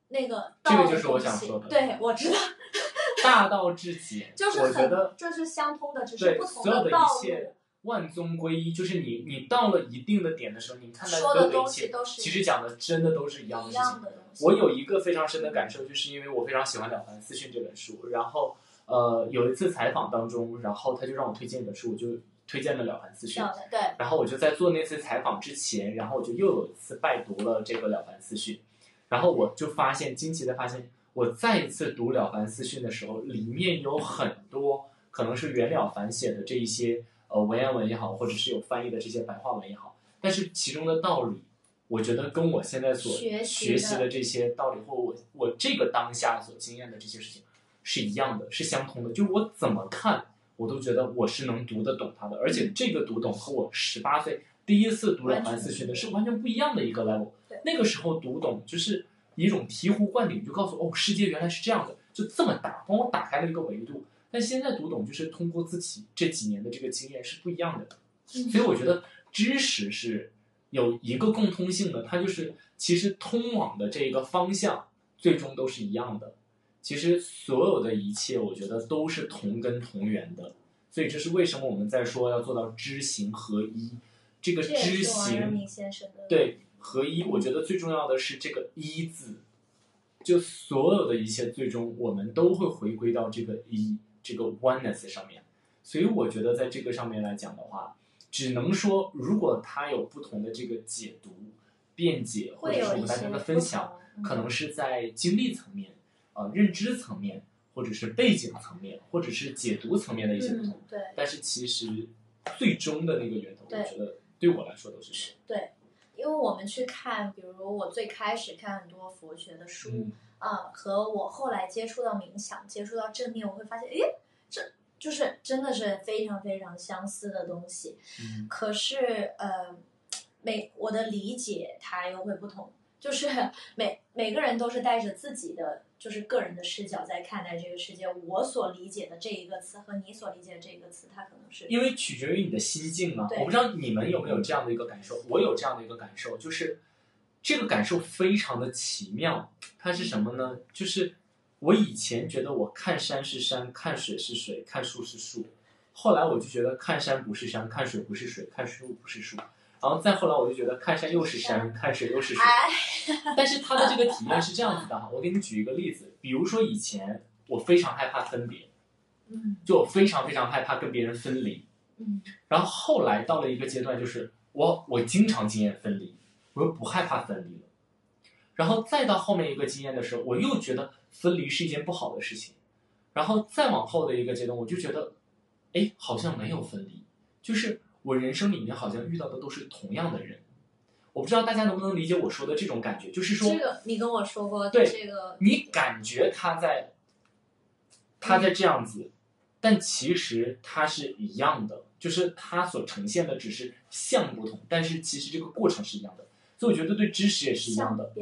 那个道这个就是我想说的对，我知道，(laughs) 大道至简，就是我觉得很这是相通的，只是对不同所有的道一切路。万宗归一，就是你你到了一定的点的时候，你看到说的东所有的一切，西都是其实讲的真的都是一样的。我有一个非常深的感受，就是因为我非常喜欢《了凡四训》这本书，然后呃有一次采访当中，然后他就让我推荐一本书，我就推荐了《了凡四训》，对，然后我就在做那次采访之前，然后我就又有一次拜读了这个《了凡四训》，然后我就发现惊奇的发现，我再一次读《了凡四训》的时候，里面有很多可能是袁了凡写的这一些呃文言文也好，或者是有翻译的这些白话文也好，但是其中的道理，我觉得跟我现在所学习的这些道理，或我我这个当下所经验的这些事情是一样的，是相通的。就是我怎么看，我都觉得我是能读得懂它的，而且这个读懂和我十八岁第一次读了凡四训的是完全不一样的一个 level 对。那个时候读懂就是一种醍醐灌顶，就告诉哦，世界原来是这样的，就这么大，帮我打开了一个维度。但现在读懂就是通过自己这几年的这个经验是不一样的。嗯所以我觉得知识是有一个共通性的，它就是其实通往的这一个方向最终都是一样的。其实所有的一切，我觉得都是同根同源的。所以这是为什么我们在说要做到知行合一，这个知行对合一，我觉得最重要的是这个一字，就所有的一切最终我们都会回归到这个一这个 oneness 上面。所以我觉得在这个上面来讲的话，只能说如果他有不同的这个解读、辩解，或者是我们大家的分享，可能是在经历层面、呃认知层面，或者是背景层面，或者是解读层面的一些不同。嗯，对但是其实最终的那个源头，我觉得对我来说都是这样。对，因为我们去看，比如我最开始看很多佛学的书，嗯啊、和我后来接触到冥想、接触到正念，我会发现，诶，这就是真的是非常非常相似的东西。嗯可是，呃，每我的理解它又会不同，就是每每个人都是带着自己的就是个人的视角在看待这个世界。我所理解的这一个词和你所理解的这一个词，它可能是因为取决于你的心境嘛。我不知道你们有没有这样的一个感受，我有这样的一个感受，就是这个感受非常的奇妙。它是什么呢？就是我以前觉得我看山是山，看水是水，看树是树，后来我就觉得看山不是山，看水不是水，看树不是树。然后再后来，我就觉得看山又是山，看水又是水。哎，(laughs) 但是它的这个体验是这样子的哈，我给你举一个例子，比如说以前我非常害怕分别，嗯。就我非常非常害怕跟别人分离，嗯。然后后来到了一个阶段，就是我我经常经验分离，我又不害怕分离了，然后再到后面一个经验的时候，我又觉得分离是一件不好的事情，然后再往后的一个阶段，我就觉得，哎，好像没有分离，就是我人生里面好像遇到的都是同样的人，我不知道大家能不能理解我说的这种感觉，就是说，这个你跟我说过，对这个你感觉他在，他在这样子，但其实他是一样的，就是他所呈现的只是像不同，但是其实这个过程是一样的。所以我觉得对知识也是一样的，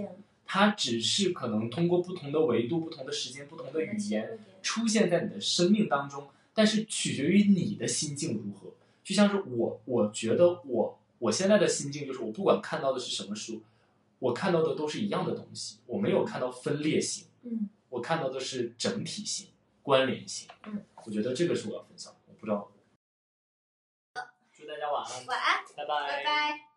它只是可能通过不同的维度、不同的时间、不同的语言出现在你的生命当中，但是取决于你的心境如何。就像是我，我觉得我我现在的心境就是，我不管看到的是什么书，我看到的都是一样的东西，我没有看到分裂性。嗯，我看到的是整体性、关联性。嗯，我觉得这个是我要分享的，我不知道。祝大家晚安，晚安，拜拜拜。